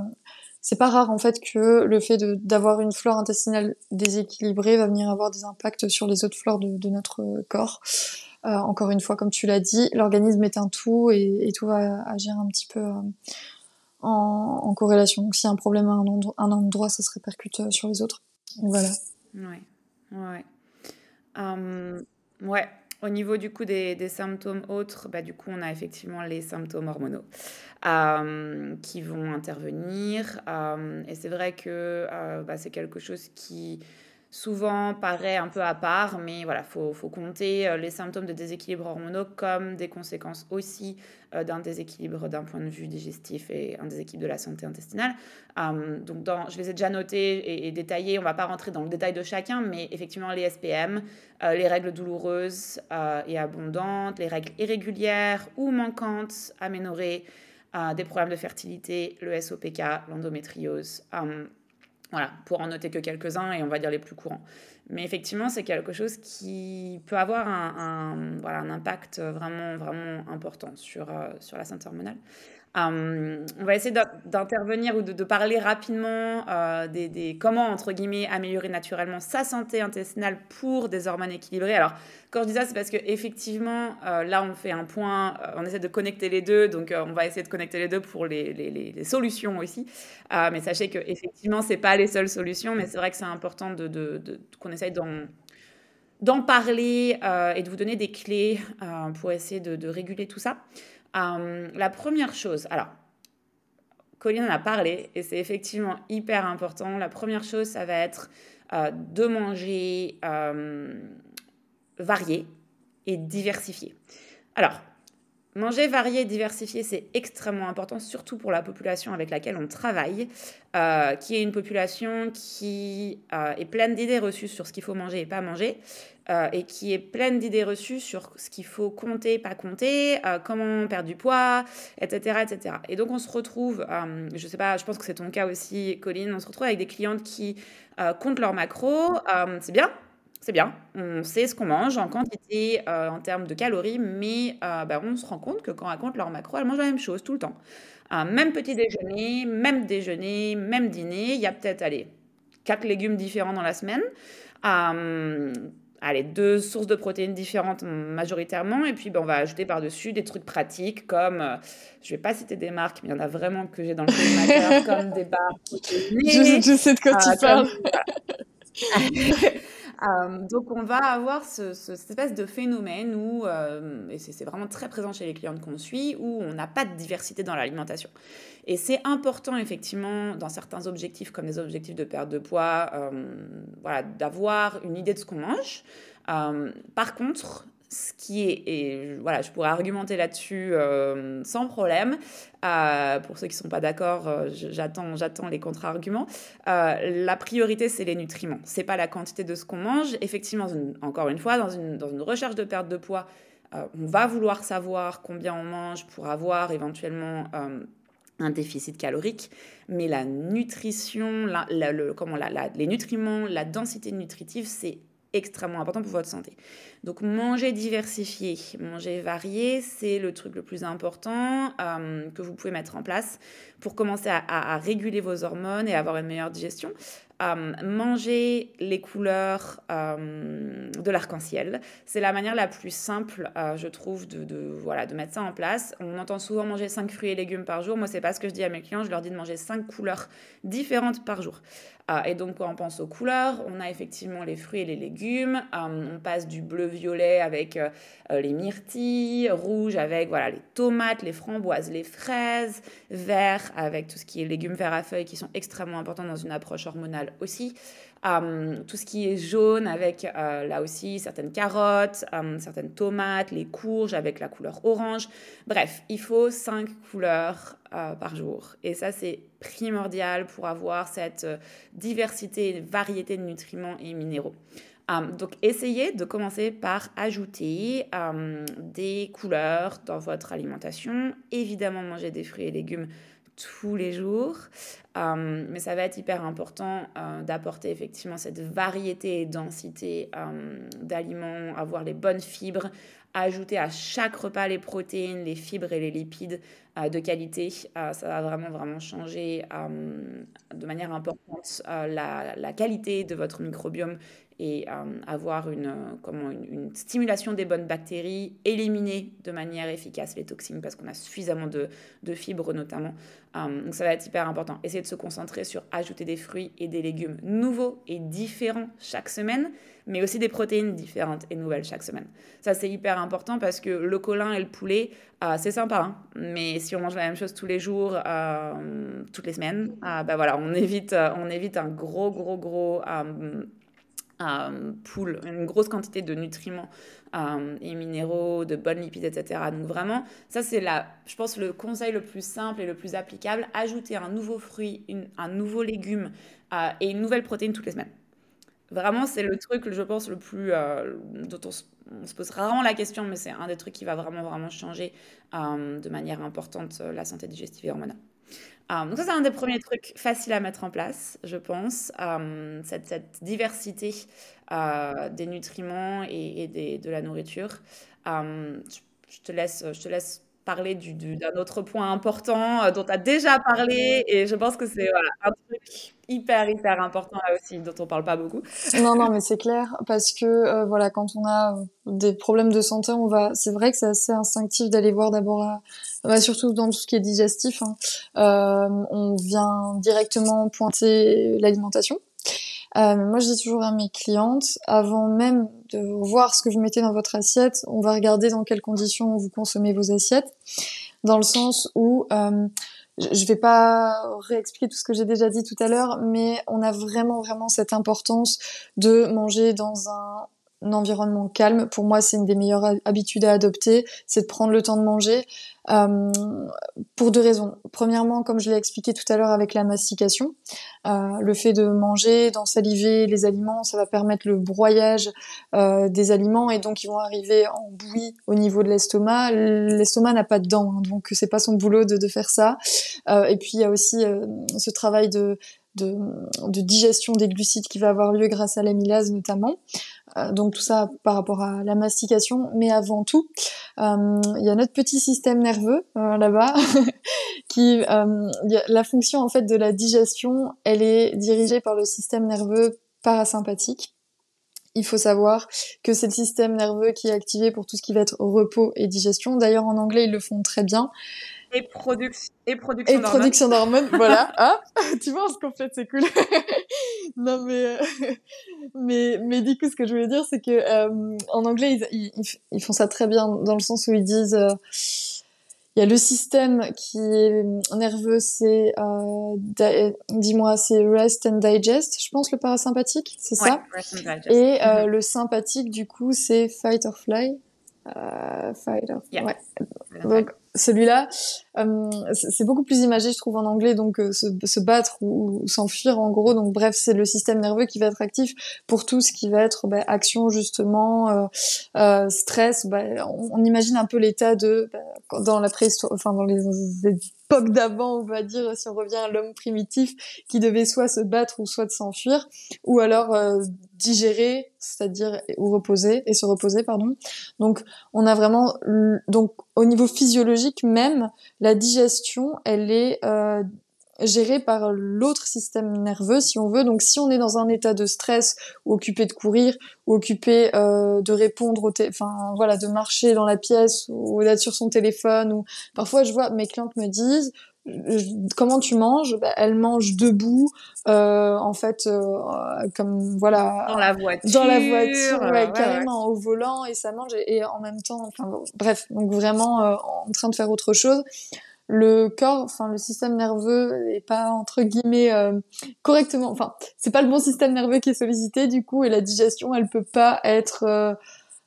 c'est pas rare en fait que le fait d'avoir une flore intestinale déséquilibrée va venir avoir des impacts sur les autres flores de, de notre corps. Euh, encore une fois, comme tu l'as dit, l'organisme est un tout et, et, tout va agir un petit peu euh, en, en, corrélation. Donc, s'il y a un problème à un, un endroit, ça se répercute sur les autres. Voilà. Ouais. Hum, ouais. Au niveau du coup des, des, symptômes autres, bah, du coup, on a effectivement les symptômes hormonaux hum, qui vont intervenir. Hum, et c'est vrai que euh, bah, c'est quelque chose qui souvent paraît un peu à part, mais voilà, faut, compter euh, les symptômes de déséquilibre hormonaux comme des conséquences aussi euh, d'un déséquilibre d'un point de vue digestif et un déséquilibre de la santé intestinale. Euh, donc, je les ai déjà notés et, détaillés. On va pas rentrer dans le détail de chacun, mais effectivement, les SPM, les règles douloureuses et abondantes, les règles irrégulières ou manquantes, aménorrhées, des problèmes de fertilité, le SOPK, l'endométriose. Voilà, pour en noter que quelques-uns et on va dire les plus courants. Mais effectivement, c'est quelque chose qui peut avoir un, voilà, un impact vraiment, vraiment important sur, euh, sur la santé hormonale. Euh, on va essayer d'intervenir ou de, parler rapidement euh, des, comment, entre guillemets, améliorer naturellement sa santé intestinale pour des hormones équilibrées. Alors, quand je dis ça, c'est parce qu'effectivement, euh, là, on fait un point, on essaie de connecter les deux, donc on va essayer de connecter les deux pour les, solutions aussi. mais sachez qu'effectivement, ce n'est pas les seules solutions, mais c'est vrai que c'est important de, qu'on essaye d'en d'en parler et de vous donner des clés pour essayer de, de réguler tout ça. Euh, la première chose, alors, Colline en a parlé et c'est effectivement hyper important. La première chose, ça va être euh, de manger euh, varié et diversifié. Alors, Manger varié et diversifié, c'est extrêmement important, surtout pour la population avec laquelle on travaille, euh, qui est une population qui euh, est pleine d'idées reçues sur ce qu'il faut manger et pas manger, euh, et qui est pleine d'idées reçues sur ce qu'il faut compter, pas compter, comment perdre du poids, etc., etc. Et donc on se retrouve, je sais pas, je pense que c'est ton cas aussi, Colline, on se retrouve avec des clientes qui comptent leurs macros, c'est bien, c'est bien. On sait ce qu'on mange en quantité, euh, en termes de calories, mais euh, bah, on se rend compte que quand on raconte leur macro, elles mangent la même chose tout le temps. Un même petit déjeuner, même déjeuner, même dîner. Il y a peut-être, allez, quatre légumes différents dans la semaine. Euh, allez, deux sources de protéines différentes majoritairement. Et puis, ben, on va ajouter par-dessus des trucs pratiques comme, je ne vais pas citer des marques, mais il y en a vraiment que j'ai dans le collimateur, comme des barres Je, je, sais de quoi tu parles. Euh, donc, on va avoir ce, cette espèce de phénomène où, euh, et c'est vraiment très présent chez les clientes qu'on suit, où on n'a pas de diversité dans l'alimentation. Et c'est important, effectivement, dans certains objectifs, comme les objectifs de perte de poids, euh, voilà, d'avoir une idée de ce qu'on mange. par contre, ce qui est, et voilà, je pourrais argumenter là-dessus euh, sans problème. Euh, pour ceux qui ne sont pas d'accord, euh, j'attends, j'attends les contre-arguments. la priorité, c'est les nutriments. C'est pas la quantité de ce qu'on mange. Effectivement, encore une fois, dans une, recherche de perte de poids, on va vouloir savoir combien on mange pour avoir éventuellement un déficit calorique, mais la nutrition, les nutriments, la densité nutritive, c'est extrêmement important pour votre santé. Donc manger diversifié, manger varié, c'est le truc le plus important euh, que vous pouvez mettre en place pour commencer à, réguler vos hormones et avoir une meilleure digestion. Euh, manger les couleurs euh, de l'arc-en-ciel, c'est la manière la plus simple, je trouve, de, voilà, de mettre ça en place. On entend souvent manger 5 fruits et légumes par jour. Moi, c'est pas ce que je dis à mes clients. Je leur dis de manger 5 couleurs différentes par jour. et donc, quand on pense aux couleurs, on a effectivement les fruits et les légumes. on passe du bleu-violet avec les myrtilles, rouge avec voilà, les tomates, les framboises, les fraises, vert avec tout ce qui est légumes verts à feuilles qui sont extrêmement importants dans une approche hormonale aussi. Hum, tout ce qui est jaune avec euh, là aussi certaines carottes, hum, certaines tomates, les courges avec la couleur orange. Bref, il faut cinq couleurs euh, par jour. Et ça, c'est primordial pour avoir cette euh, diversité, variété de nutriments et minéraux. Donc, essayez de commencer par ajouter des couleurs dans votre alimentation. Évidemment, manger des fruits et légumes tous les jours. Euh, mais ça va être hyper important euh, d'apporter effectivement cette variété et densité euh, d'aliments, avoir les bonnes fibres, ajouter à chaque repas les protéines, les fibres et les lipides de qualité. ça va vraiment, vraiment changer de manière importante la, la, qualité de votre microbiome et euh, avoir une, euh, comment, une, stimulation des bonnes bactéries, éliminer de manière efficace les toxines parce qu'on a suffisamment de, de fibres notamment. Euh, donc ça va être hyper important. Essayez de se concentrer sur ajouter des fruits et des légumes nouveaux et différents chaque semaine, mais aussi des protéines différentes et nouvelles chaque semaine. Ça c'est hyper important parce que le colin et le poulet, c'est sympa, hein. mais si on mange la même chose tous les jours, toutes les semaines, bah voilà, on évite, on évite un gros, gros, gros euh, poule, une grosse quantité de nutriments euh, et minéraux, de bonnes lipides, etc. Donc vraiment, ça c'est la, je pense le conseil le plus simple et le plus applicable. Ajouter un nouveau fruit, un nouveau légume euh, et une nouvelle protéine toutes les semaines. Vraiment, c'est le truc, je pense, le plus dont on se, on se, pose rarement la question, mais c'est un des trucs qui va vraiment, vraiment changer de manière importante la santé digestive et hormonale. Euh, donc ça, c'est un des premiers trucs faciles à mettre en place, je pense, euh, cette, diversité euh, des nutriments et, de la nourriture. Je te laisse parler d'un autre point important dont tu as déjà parlé et je pense que c'est voilà, un truc hyper hyper important là aussi dont on parle pas beaucoup. Non non mais c'est clair parce que voilà quand on a des problèmes de santé on va c'est vrai que c'est assez instinctif d'aller voir d'abord bah, surtout dans tout ce qui est digestif, hein. euh, on vient directement pointer l'alimentation. Euh, moi, je dis toujours à mes clientes, avant même de voir ce que vous mettez dans votre assiette, on va regarder dans quelles conditions vous consommez vos assiettes, dans le sens où euh, je vais pas réexpliquer tout ce que j'ai déjà dit tout à l'heure, mais on a vraiment vraiment cette importance de manger dans un environnement calme. Pour moi, c'est une des meilleures habitudes à adopter, c'est de prendre le temps de manger. Euh, pour deux raisons. Premièrement, comme je l'ai expliqué tout à l'heure avec la mastication, euh, le fait de manger, d'en saliver les aliments, ça va permettre le broyage euh, des aliments et donc ils vont arriver en bouillie au niveau de l'estomac. L'estomac n'a pas de dents, hein, donc c'est pas son boulot de, de faire ça. Euh, et puis il y a aussi euh, ce travail de de, de, digestion des glucides qui va avoir lieu grâce à l'amylase notamment. Euh, donc tout ça par rapport à la mastication, mais avant tout, euh, il y a notre petit système nerveux euh, là-bas qui la fonction en fait de la digestion, elle est dirigée par le système nerveux parasympathique. Il faut savoir que c'est le système nerveux qui est activé pour tout ce qui va être repos et digestion. D'ailleurs, en anglais, ils le font très bien. Et, production et production d'hormones. Et production d'hormones, voilà. Ah, tu vois, ce qu'on fait, c'est cool. non, mais, euh, mais, mais du coup, ce que je voulais dire, c'est que euh, en anglais, ils, ils, font ça très bien dans le sens où ils disent. Euh, il y a le système qui est nerveux, c'est, dis-moi, c'est rest and digest, je pense, le parasympathique, c'est ouais, ça rest and digest. Et mm-hmm. le sympathique, du coup, c'est fight or fly. fight or... Yeah. Ouais. Donc, celui-là, euh, c'est beaucoup plus imagé, je trouve, en anglais, donc euh, se, se, battre ou, s'enfuir, en gros. Donc bref, c'est le système nerveux qui va être actif pour tout ce qui va être bah, action, justement, euh, euh stress. Bah, on, imagine un peu l'état de bah, dans la préhistoire, enfin dans les, époques d'avant, on va dire, si on revient à l'homme primitif, qui devait soit se battre ou soit de s'enfuir, ou alors digérer, c'est-à-dire ou reposer et se reposer, pardon. Donc on a vraiment donc au niveau physiologique même, la digestion, elle est euh, gérée par l'autre système nerveux, si on veut. Donc, si on est dans un état de stress, ou occupé de courir, ou occupé euh, de répondre, au enfin voilà, de marcher dans la pièce, ou d'être sur son téléphone, ou parfois je vois mes clientes me disent comment tu manges? Bah, Elle mange debout, euh, en fait, euh, comme voilà, dans la voiture, dans la voiture, ouais, carrément au volant et ça mange et, en même temps, enfin bref, donc vraiment euh, en train de faire autre chose. Le corps, enfin le système nerveux est pas entre guillemets euh, correctement, enfin c'est pas le bon système nerveux qui est sollicité du coup et la digestion, elle peut pas être euh,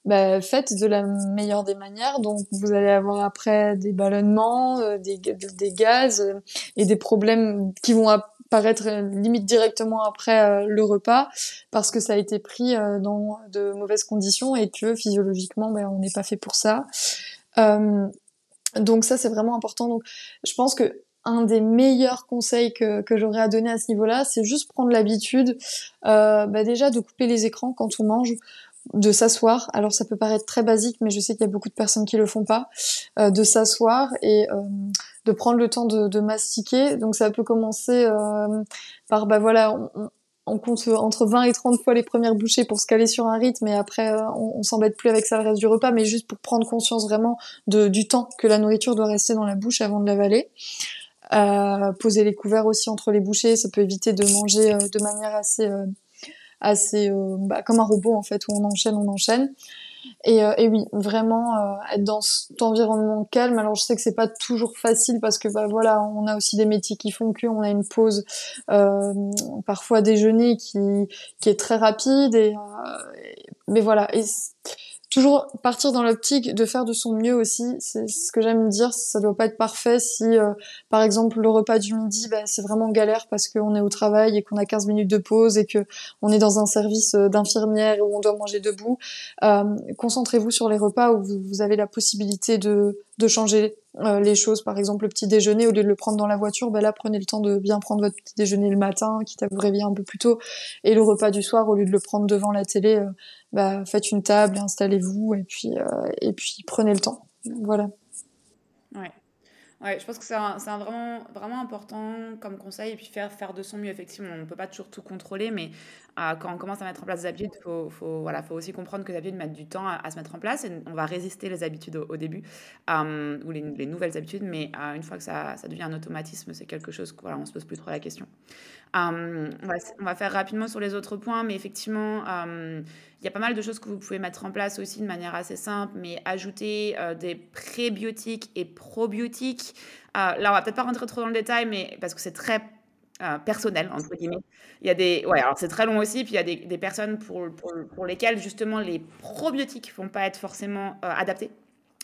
bah, faites de la meilleure des manières. Donc vous allez avoir après des ballonnements, euh, des, des, gaz euh, et des problèmes qui vont apparaître euh, limite directement après le repas parce que ça a été pris dans de mauvaises conditions et que physiologiquement ben, on n'est pas fait pour ça. donc ça c'est vraiment important. Donc je pense que un des meilleurs conseils que, que j'aurais à donner à ce niveau-là, c'est juste prendre l'habitude, euh, bah déjà de couper les écrans quand on mange de s'asseoir. Alors ça peut paraître très basique, mais je sais qu'il y a beaucoup de personnes qui le font pas. Euh, de s'asseoir et euh, de prendre le temps de, mastiquer. Donc ça peut commencer euh, par bah voilà, on, on, compte entre 20 et 30 fois les premières bouchées pour se caler sur un rythme, et après on, on s'embête plus avec ça le reste du repas, mais juste pour prendre conscience vraiment de, du temps que la nourriture doit rester dans la bouche avant de l'avaler. poser les couverts aussi entre les bouchées, ça peut éviter de manger de manière assez assez euh, bah, comme un robot en fait où on enchaîne, on enchaîne. Et, euh, et oui, vraiment euh, être dans cet environnement calme. Alors je sais que c'est pas toujours facile parce que bah voilà, on a aussi des métiers qui font que on a une pause parfois déjeuner qui qui est très rapide et, mais voilà. Et toujours partir dans l'optique de faire de son mieux aussi. C'est ce que j'aime dire. Ça doit pas être parfait si, euh, par exemple, le repas du midi, bah, c'est vraiment galère parce qu'on est au travail et qu'on a 15 minutes de pause et que on est dans un service euh, d'infirmière où on doit manger debout. Euh, concentrez-vous sur les repas où vous, avez la possibilité de, de changer les choses. Par exemple, le petit déjeuner, au lieu de le prendre dans la voiture, bah là, prenez le temps de bien prendre votre petit déjeuner le matin, quitte à vous réveiller un peu plus tôt. Et le repas du soir, au lieu de le prendre devant la télé, bah, faites une table, installez-vous et puis, euh, et puis prenez le temps. Voilà. Ouais, je pense que c'est vraiment, vraiment important comme conseil et puis faire, faire de son mieux. Effectivement, on ne peut pas toujours tout contrôler, mais quand on commence à mettre en place des habitudes, il faut, faut, voilà, faut aussi comprendre que les habitudes mettent du temps à, se mettre en place et on va résister les habitudes au, début euh, ou les, les, nouvelles habitudes, mais euh, une fois que ça, ça, devient un automatisme, c'est quelque chose qu'on voilà, on se pose plus trop la question. Euh, on, va, faire rapidement sur les autres points, mais effectivement, il y a pas mal de choses que vous pouvez mettre en place aussi de manière assez simple, mais ajouter des prébiotiques et probiotiques. là, on va peut-être pas rentrer trop dans le détail, mais parce que c'est très personnel, entre guillemets. Il y a des, ouais, alors c'est très long aussi, puis il y a des, personnes pour, pour, pour, lesquelles justement les probiotiques ne vont pas être forcément adaptés.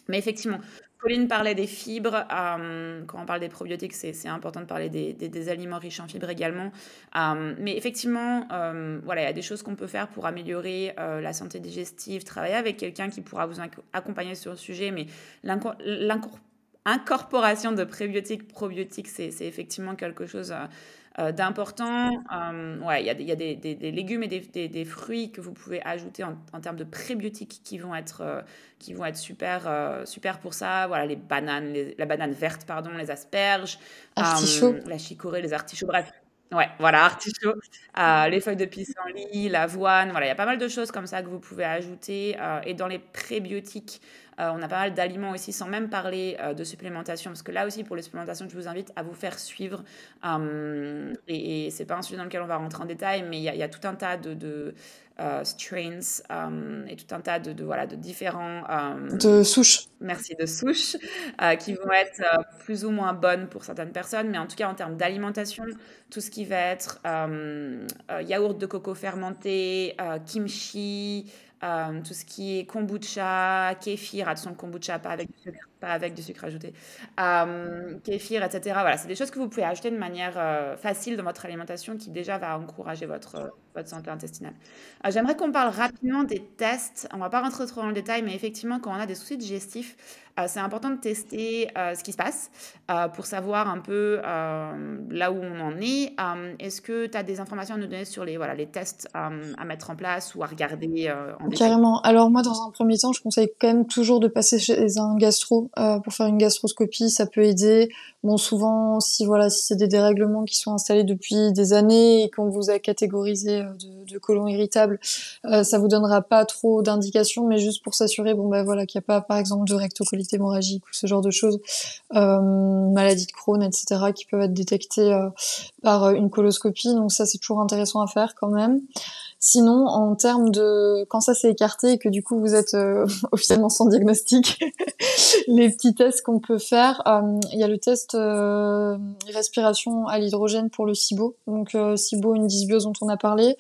Mais effectivement, Pauline parlait des fibres. Euh, quand on parle des probiotiques, c'est important de parler des, aliments riches en fibres également. Euh, mais effectivement, euh, voilà, il y a des choses qu'on peut faire pour améliorer la santé digestive, travailler avec quelqu'un qui pourra vous accompagner sur le sujet. Mais l'incorporation de prébiotiques, probiotiques, c'est effectivement quelque chose euh, d'important. Euh, ouais, il y a, des, y a des, des, légumes et des, des, fruits que vous pouvez ajouter en, en termes de prébiotiques qui vont être, euh, qui vont être super, super pour ça. Voilà, les bananes, la banane verte, pardon, les asperges, la chicorée, les artichauts, bref. Ouais, voilà, artichaut, les feuilles de pissenlit, l'avoine, voilà, il y a pas mal de choses comme ça que vous pouvez ajouter. et dans les prébiotiques, euh, on a pas mal d'aliments aussi, sans même parler euh, de supplémentation, parce que là aussi, pour les supplémentations, je vous invite à vous faire suivre. Euh, et, et c'est pas un sujet dans lequel on va rentrer en détail, mais il y, a tout un tas de, strains et tout un tas de, voilà de différents de souches merci de souches qui vont être plus ou moins bonnes pour certaines personnes mais en tout cas en termes d'alimentation tout ce qui va être yaourt de coco fermenté kimchi euh, tout ce qui est kombucha, kéfir, attention kombucha, pas avec du sucre, pas avec du sucre ajouté, euh, kéfir, etc. Voilà, c'est des choses que vous pouvez ajouter de manière euh, facile dans votre alimentation qui déjà va encourager votre, votre santé intestinale. J'aimerais qu'on parle rapidement des tests. On va pas rentrer trop dans le détail, mais effectivement, quand on a des soucis digestifs, c'est important de tester ce qui se passe pour savoir un peu là où on en est. Est-ce que tu as des informations à nous donner sur les, voilà, les tests à mettre en place ou à regarder en Carrément. Alors moi, dans un premier temps, je conseille quand même toujours de passer chez un gastro pour faire une gastroscopie. Ça peut aider. Bon, souvent, si voilà, si c'est des dérèglements qui sont installés depuis des années et qu'on vous a catégorisé de, de colon irritable, ça vous donnera pas trop d'indications, mais juste pour s'assurer, bon ben voilà, qu'il n'y a pas, par exemple, de rectocolite hémorragique ou ce genre de choses, euh, maladie de Crohn, etc., qui peuvent être détectées euh, par une coloscopie. Donc ça, c'est toujours intéressant à faire quand même. Sinon, en termes de quand ça s'est écarté et que du coup vous êtes euh, officiellement sans diagnostic, les petits tests qu'on peut faire, euh, il y a le test euh, respiration à l'hydrogène pour le SIBO, donc SIBO, une dysbiose dont on a parlé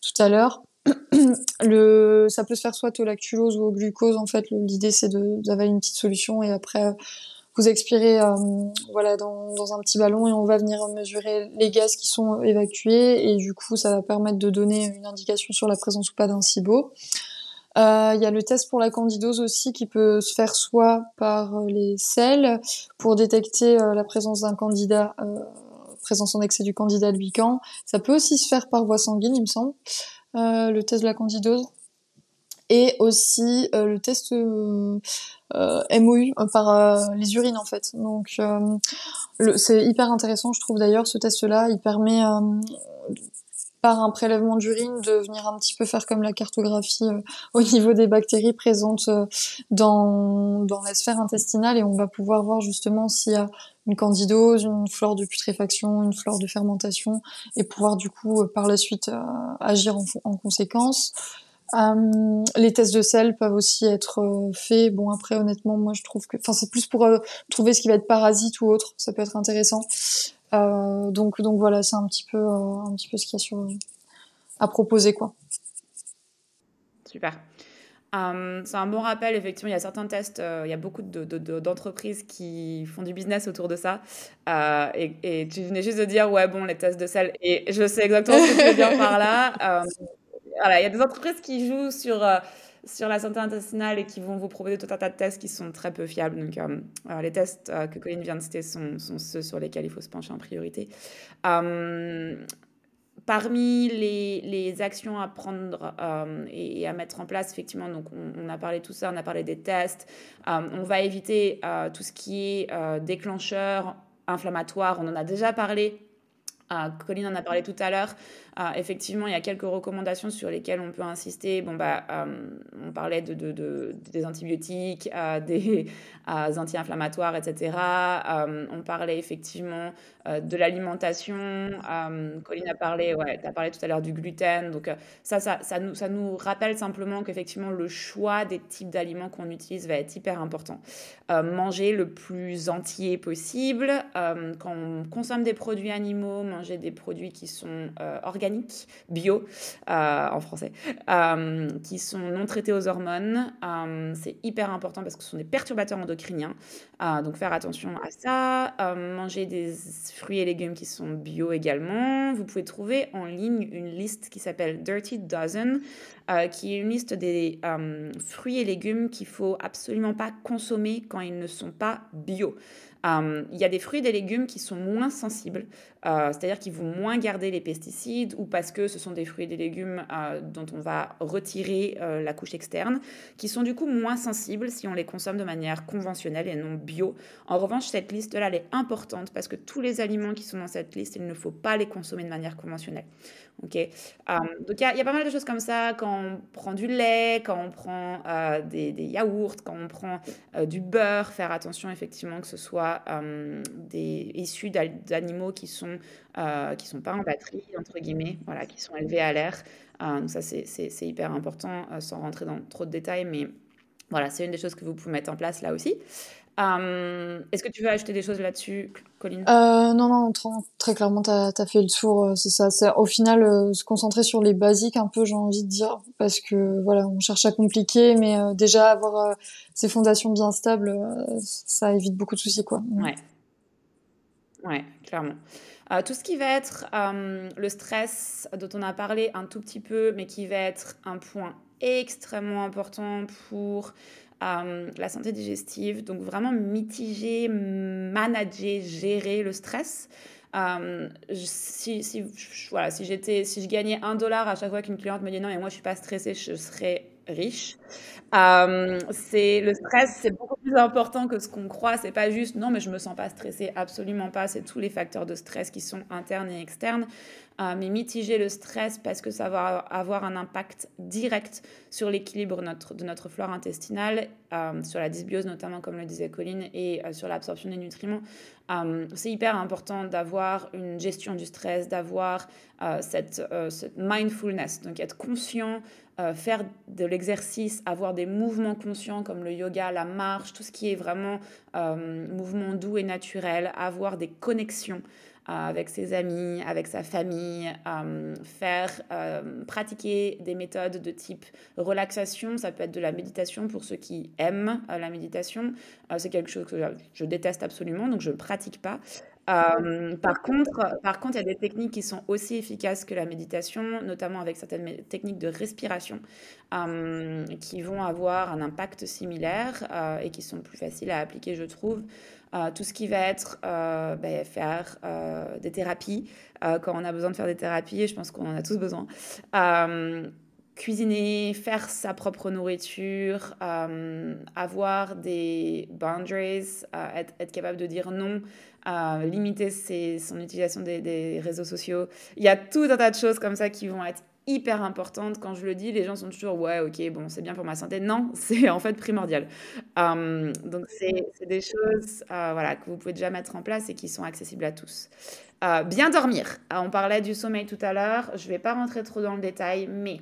tout à l'heure. le, ça peut se faire soit au lactulose ou au glucose. En fait, l'idée c'est d'avaler une petite solution et après vous expirez euh, voilà dans, un petit ballon et on va venir mesurer les gaz qui sont évacués et du coup ça va permettre de donner une indication sur la présence ou pas d'un SIBO. Euh, il y a le test pour la candidose aussi qui peut se faire soit par les selles pour détecter euh, la présence d'un candidat, présence en excès du candidat Luican. Ça peut aussi se faire par voie sanguine, il me semble, le test de la candidose et aussi euh, le test euh, euh MOU euh, par les urines en fait. Donc c'est hyper intéressant, je trouve d'ailleurs ce test-là, il permet par un prélèvement d'urine de venir un petit peu faire comme la cartographie au niveau des bactéries présentes dans, dans la sphère intestinale et on va pouvoir voir justement s'il y a une candidose, une flore de putréfaction, une flore de fermentation et pouvoir du coup par la suite agir en, en conséquence. Euh, les tests de sel peuvent aussi être euh, faits. Bon après honnêtement moi je trouve que, enfin c'est plus pour euh, trouver ce qui va être parasite ou autre. Ça peut être intéressant. donc donc voilà c'est un petit peu un petit peu ce qu'il y a sur à proposer quoi. Super. c'est un bon rappel, effectivement, il y a certains tests, il y a beaucoup d'entreprises de, qui font du business autour de ça. Et, et, tu venais juste de dire, ouais, bon, les tests de sel, et je sais exactement ce que tu veux dire par là il y a des entreprises qui jouent sur, euh, sur la santé intestinale et qui vont vous proposer tout un tas de tests qui sont très peu fiables. Donc, euh, les tests euh, que Colline vient de citer sont, sont, ceux sur lesquels il faut se pencher en priorité. Parmi les, les, actions à prendre et, à mettre en place, effectivement, donc on, a parlé de tout ça, on a parlé des tests. on va éviter tout ce qui est déclencheur inflammatoire. On en a déjà parlé. Colline en a parlé tout à l'heure. Ah, effectivement, il y a quelques recommandations sur lesquelles on peut insister. Bon, bah, euh, on parlait de, de, de des antibiotiques, euh, des euh, anti-inflammatoires, etc. on parlait effectivement de l'alimentation. Colline a parlé, ouais, tu parlé tout à l'heure du gluten. Donc, ça, ça, ça, nous, ça nous rappelle simplement qu'effectivement, le choix des types d'aliments qu'on utilise va être hyper important. manger le plus entier possible. quand on consomme des produits animaux, manger des produits qui sont organiques, bio en français, qui sont non traités aux hormones. c'est hyper important parce que ce sont des perturbateurs endocriniens. donc faire attention à ça. manger des fruits et légumes qui sont bio également. Vous pouvez trouver en ligne une liste qui s'appelle Dirty Dozen, euh, qui est une liste des euh, fruits et légumes qu'il faut absolument pas consommer quand ils ne sont pas bio. Euh, il y a des fruits et des légumes qui sont moins sensibles, c'est-à-dire qui vont moins garder les pesticides ou parce que ce sont des fruits et des légumes dont on va retirer la couche externe, qui sont du coup moins sensibles si on les consomme de manière conventionnelle et non bio. En revanche, cette liste-là, elle est importante parce que tous les aliments qui sont dans cette liste, il ne faut pas les consommer de manière conventionnelle. Ok. Euh, donc il y, a pas mal de choses comme ça quand on prend du lait, quand on prend euh, des, yaourts, quand on prend euh, du beurre, faire attention effectivement que ce soit des issus d'animaux qui sont qui sont pas en batterie entre guillemets, voilà, qui sont élevés à l'air. donc ça c'est hyper important sans rentrer dans trop de détails, mais voilà, c'est une des choses que vous pouvez mettre en place là aussi. Euh, est-ce que tu veux ajouter des choses là-dessus, Colline? Euh, Non, non, très clairement, tu as, fait le tour. Euh, c'est ça. Au final euh, se concentrer sur les basiques, un peu, j'ai envie de dire, parce que voilà, on cherche à compliquer, mais déjà avoir ces fondations bien stables, ça évite beaucoup de soucis, quoi. Ouais, ouais, clairement. tout ce qui va être le stress dont on a parlé un tout petit peu, mais qui va être un point extrêmement important pour euh, la santé digestive. Donc vraiment mitiger, manager, gérer le stress. Euh, si, si, voilà, si, si je gagnais un dollar à chaque fois qu'une cliente me dit non, et moi je suis pas stressée, je serais riche. Euh, c'est le stress, c'est beaucoup plus important que ce qu'on croit. C'est pas juste non, mais je me sens pas stressée. Absolument pas. C'est tous les facteurs de stress qui sont internes et externes. Euh, mais mitiger le stress parce que ça va avoir un impact direct sur l'équilibre notre, de notre flore intestinale, euh, sur la dysbiose notamment, comme le disait Colline, et sur l'absorption des nutriments. c'est hyper important d'avoir une gestion du stress, d'avoir cette, cette mindfulness, donc être conscient euh, faire de l'exercice, avoir des mouvements conscients comme le yoga, la marche, tout ce qui est vraiment euh, mouvement doux et naturel, avoir des connexions euh, avec ses amis, avec sa famille, faire pratiquer des méthodes de type relaxation, ça peut être de la méditation pour ceux qui aiment la méditation. c'est quelque chose que je déteste absolument, donc je ne pratique pas. Euh, par contre, par contre, il y a des techniques qui sont aussi efficaces que la méditation, notamment avec certaines techniques de respiration, euh, qui vont avoir un impact similaire euh, et qui sont plus faciles à appliquer, je trouve. tout ce qui va être ben, faire des thérapies, quand on a besoin de faire des thérapies, et je pense qu'on en a tous besoin cuisiner, faire sa propre nourriture, avoir des boundaries, être, être, capable de dire non limiter son utilisation des, réseaux sociaux. Il y a tout un tas de choses comme ça qui vont être hyper importantes. Quand je le dis, les gens sont toujours ouais, ok, bon, c'est bien pour ma santé. Non, c'est en fait primordial. Hum, donc, c'est des choses euh, voilà, que vous pouvez déjà mettre en place et qui sont accessibles à tous. Euh, bien dormir. Euh, on parlait du sommeil tout à l'heure. Je ne vais pas rentrer trop dans le détail, mais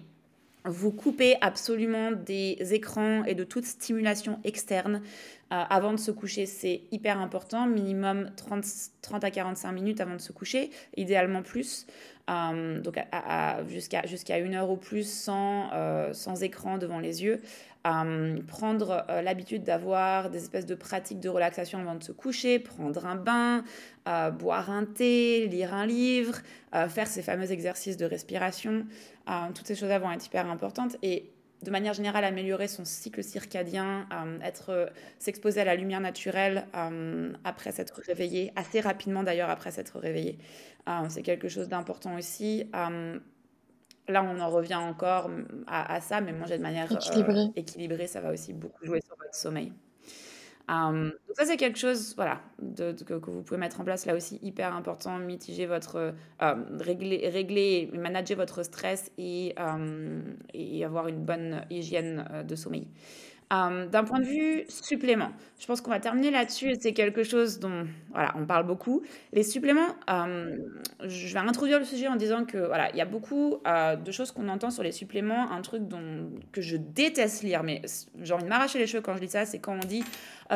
vous coupez absolument des écrans et de toute stimulation externe euh, avant de se coucher. C'est hyper important, minimum 30, 30, à 45 minutes avant de se coucher, idéalement plus. Euh, donc jusqu'à jusqu'à une heure ou plus sans, euh, sans écran devant les yeux. Prendre l'habitude d'avoir des espèces de pratiques de relaxation avant de se coucher, prendre un bain, boire un thé, lire un livre, faire ces fameux exercices de respiration. toutes ces choses-là vont être hyper importantes. Et de manière générale améliorer son cycle circadien, euh, être euh, s'exposer à la lumière naturelle euh, après s'être réveillé, assez rapidement d'ailleurs après s'être réveillé. c'est quelque chose d'important aussi. Là, on en revient encore à, ça, mais manger de manière équilibrée, ça va aussi beaucoup jouer sur votre sommeil. Euh, donc ça, c'est quelque chose voilà, de, que, vous pouvez mettre en place là aussi, hyper important, mitiger votre, euh, régler, régler, manager votre stress et, euh, et avoir une bonne hygiène de sommeil. Euh, d'un point de vue supplément, je pense qu'on va terminer là-dessus et c'est quelque chose dont voilà, on parle beaucoup. Les suppléments, euh, je vais introduire le sujet en disant que voilà, il y a beaucoup euh, de choses qu'on entend sur les suppléments. Un truc dont, que je déteste lire, mais j'ai envie de m'arracher les cheveux quand je lis ça, c'est quand on dit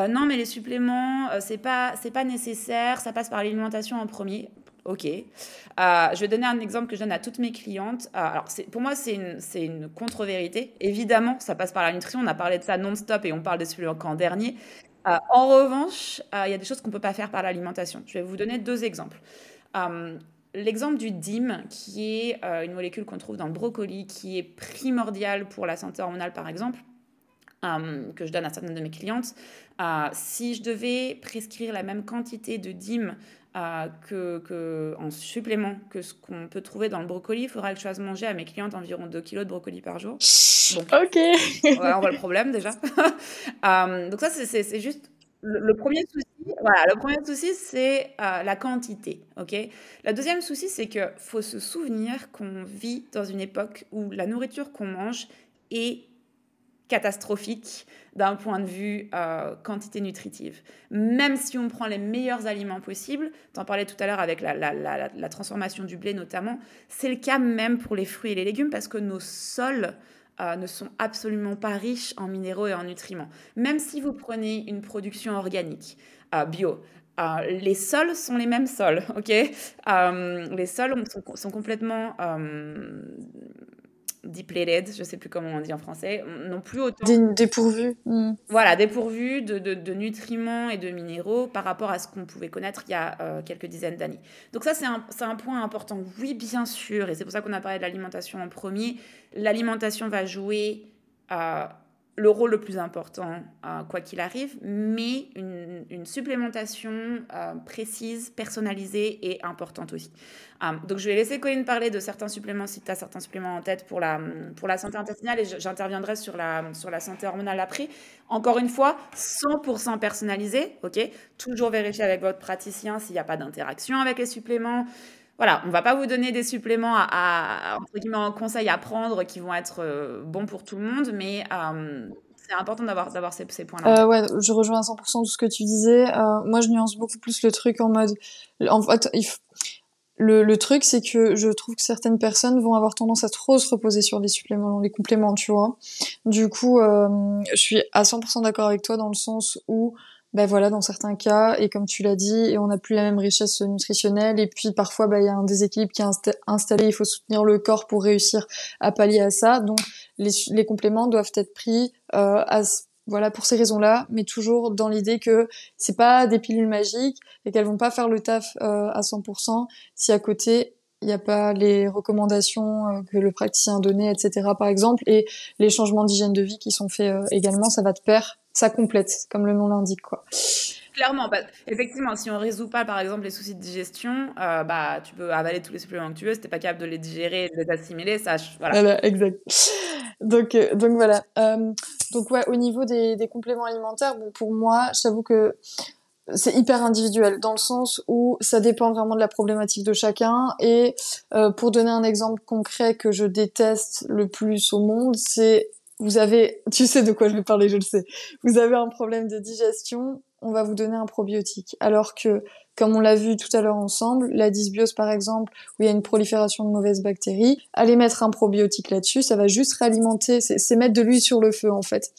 non, mais les suppléments, c'est pas, pas nécessaire, ça passe par l'alimentation en premier. Ok. je vais donner un exemple que je donne à toutes mes clientes. alors, pour moi, c'est une, contre-vérité. Évidemment, ça passe par la nutrition. On a parlé de ça non-stop et on parle de celui en dernier. en revanche, il y a des choses qu'on ne peut pas faire par l'alimentation. Je vais vous donner deux exemples. L'exemple du DIM, qui est une molécule qu'on trouve dans le brocoli, qui est primordiale pour la santé hormonale, par exemple, euh, que je donne à certaines de mes clientes. Euh, si je devais prescrire la même quantité de DIM euh, que, en supplément que ce qu'on peut trouver dans le brocoli, il faudrait que je fasse manger à mes clientes environ 2 kg de brocoli par jour. ok. on voit le problème déjà. donc ça, c'est juste le, premier souci. Voilà, le premier souci, c'est la quantité. ok? Le deuxième souci, c'est qu'il faut se souvenir qu'on vit dans une époque où la nourriture qu'on mange est catastrophique d'un point de vue euh, quantité nutritive. Même si on prend les meilleurs aliments possibles, tu en parlais tout à l'heure avec la, la, la, transformation du blé notamment, c'est le cas même pour les fruits et les légumes parce que nos sols euh, ne sont absolument pas riches en minéraux et en nutriments. Même si vous prenez une production organique, euh, bio, les sols sont les mêmes sols, ok? Les sols sont complètement depleted, je sais plus comment on dit en français, non plus autant. dépourvus. Hmm. Voilà, dépourvus de, de, nutriments et de minéraux par rapport à ce qu'on pouvait connaître il y a euh, quelques dizaines d'années. Donc ça, c'est un, un, point important. Oui, bien sûr, et c'est pour ça qu'on a parlé de l'alimentation en premier. L'alimentation va jouer... Euh, le rôle le plus important, euh, quoi qu'il arrive, mais une, supplémentation euh, précise, personnalisée et importante aussi. Euh, donc, je vais laisser Colline parler de certains suppléments, si tu as certains suppléments en tête pour la, pour la santé intestinale, et j'interviendrai sur la, sur la santé hormonale après. Encore une fois, 100% personnalisé, ok? Toujours vérifier avec votre praticien s'il n'y a pas d'interaction avec les suppléments voilà, on va pas vous donner des suppléments à, entre guillemets, en conseil à prendre qui vont être euh, bons pour tout le monde, mais euh, c'est important d'avoir ces, points-là. Euh, ouais, je rejoins à 100% tout ce que tu disais. moi, je nuance beaucoup plus le truc en mode, en fait, le, truc, c'est que je trouve que certaines personnes vont avoir tendance à trop se reposer sur les suppléments, les compléments, tu vois. Du coup, je suis à 100% d'accord avec toi dans le sens où ben voilà, dans certains cas, et comme tu l'as dit, et on n'a plus la même richesse nutritionnelle, et puis parfois, ben, il y a un déséquilibre qui est installé, il faut soutenir le corps pour réussir à pallier à ça. Donc, les, compléments doivent être pris euh, voilà pour ces raisons-là, mais toujours dans l'idée que c'est pas des pilules magiques et qu'elles vont pas faire le taf euh, à 100% si à côté il n'y a pas les recommandations euh, que le praticien a données, etc. par exemple, et les changements d'hygiène de vie qui sont faits euh, également, ça va te perdre ça complète, comme le nom l'indique, quoi. Clairement, bah, effectivement, si on résout pas, par exemple, les soucis de digestion, euh, bah, tu peux avaler tous les suppléments que tu veux, si t'es pas capable de les digérer, de les assimiler, ça, voilà. exact. Donc, euh, donc voilà. Euh, donc ouais, au niveau des, des compléments alimentaires, bon, pour moi, j'avoue que c'est hyper individuel dans le sens où ça dépend vraiment de la problématique de chacun et pour donner un exemple concret que je déteste le plus au monde c'est vous avez, tu sais de quoi je vais parler, je le sais. Vous avez un problème de digestion, on va vous donner un probiotique. Alors que, comme on l'a vu tout à l'heure ensemble, la dysbiose par exemple, où il y a une prolifération de mauvaises bactéries, aller mettre un probiotique là-dessus, ça va juste réalimenter, c'est mettre de l'huile sur le feu en fait.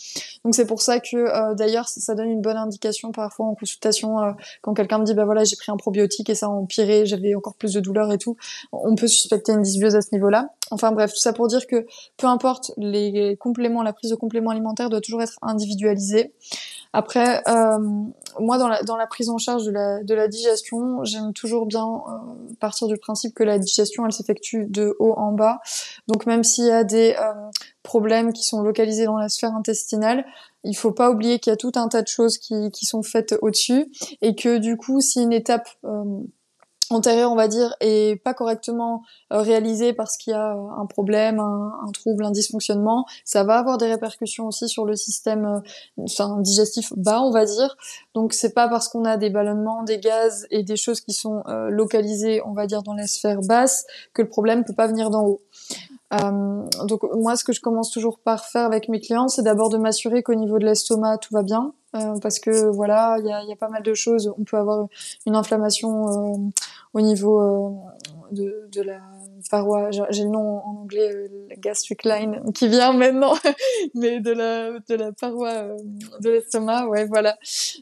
Donc c'est pour ça que euh, d'ailleurs ça donne une bonne indication parfois en consultation euh, quand quelqu'un me dit bah voilà j'ai pris un probiotique et ça a empiré, j'avais encore plus de douleur et tout, on peut suspecter une dysbiose à ce niveau-là. Enfin bref, tout ça pour dire que peu importe les compléments, la prise de compléments alimentaires doit toujours être individualisée. Après, euh, moi, dans la, prise en charge de la digestion, j'aime toujours bien euh, partir du principe que la digestion, elle s'effectue de haut en bas. Donc, même s'il y a des euh, problèmes qui sont localisés dans la sphère intestinale, il faut pas oublier qu'il y a tout un tas de choses qui, qui sont faites au-dessus et que du coup, si une étape euh, antérieur, on va dire, est pas correctement euh, réalisé parce qu'il y a euh, un problème, un, trouble, un dysfonctionnement, ça va avoir des répercussions aussi sur le système euh, enfin, digestif bas, on va dire. Donc c'est pas parce qu'on a des ballonnements, des gaz et des choses qui sont localisées, on va dire, dans la sphère basse que le problème peut pas venir d'en haut. Donc moi, ce que je commence toujours par faire avec mes clients, c'est d'abord de m'assurer qu'au niveau de l'estomac, tout va bien. Parce que voilà, il y a, pas mal de choses. On peut avoir une inflammation au niveau de, de, la paroi, j'ai le nom en anglais, euh, gastric line, qui vient maintenant, mais de la, de la paroi euh, de l'estomac, ouais, voilà,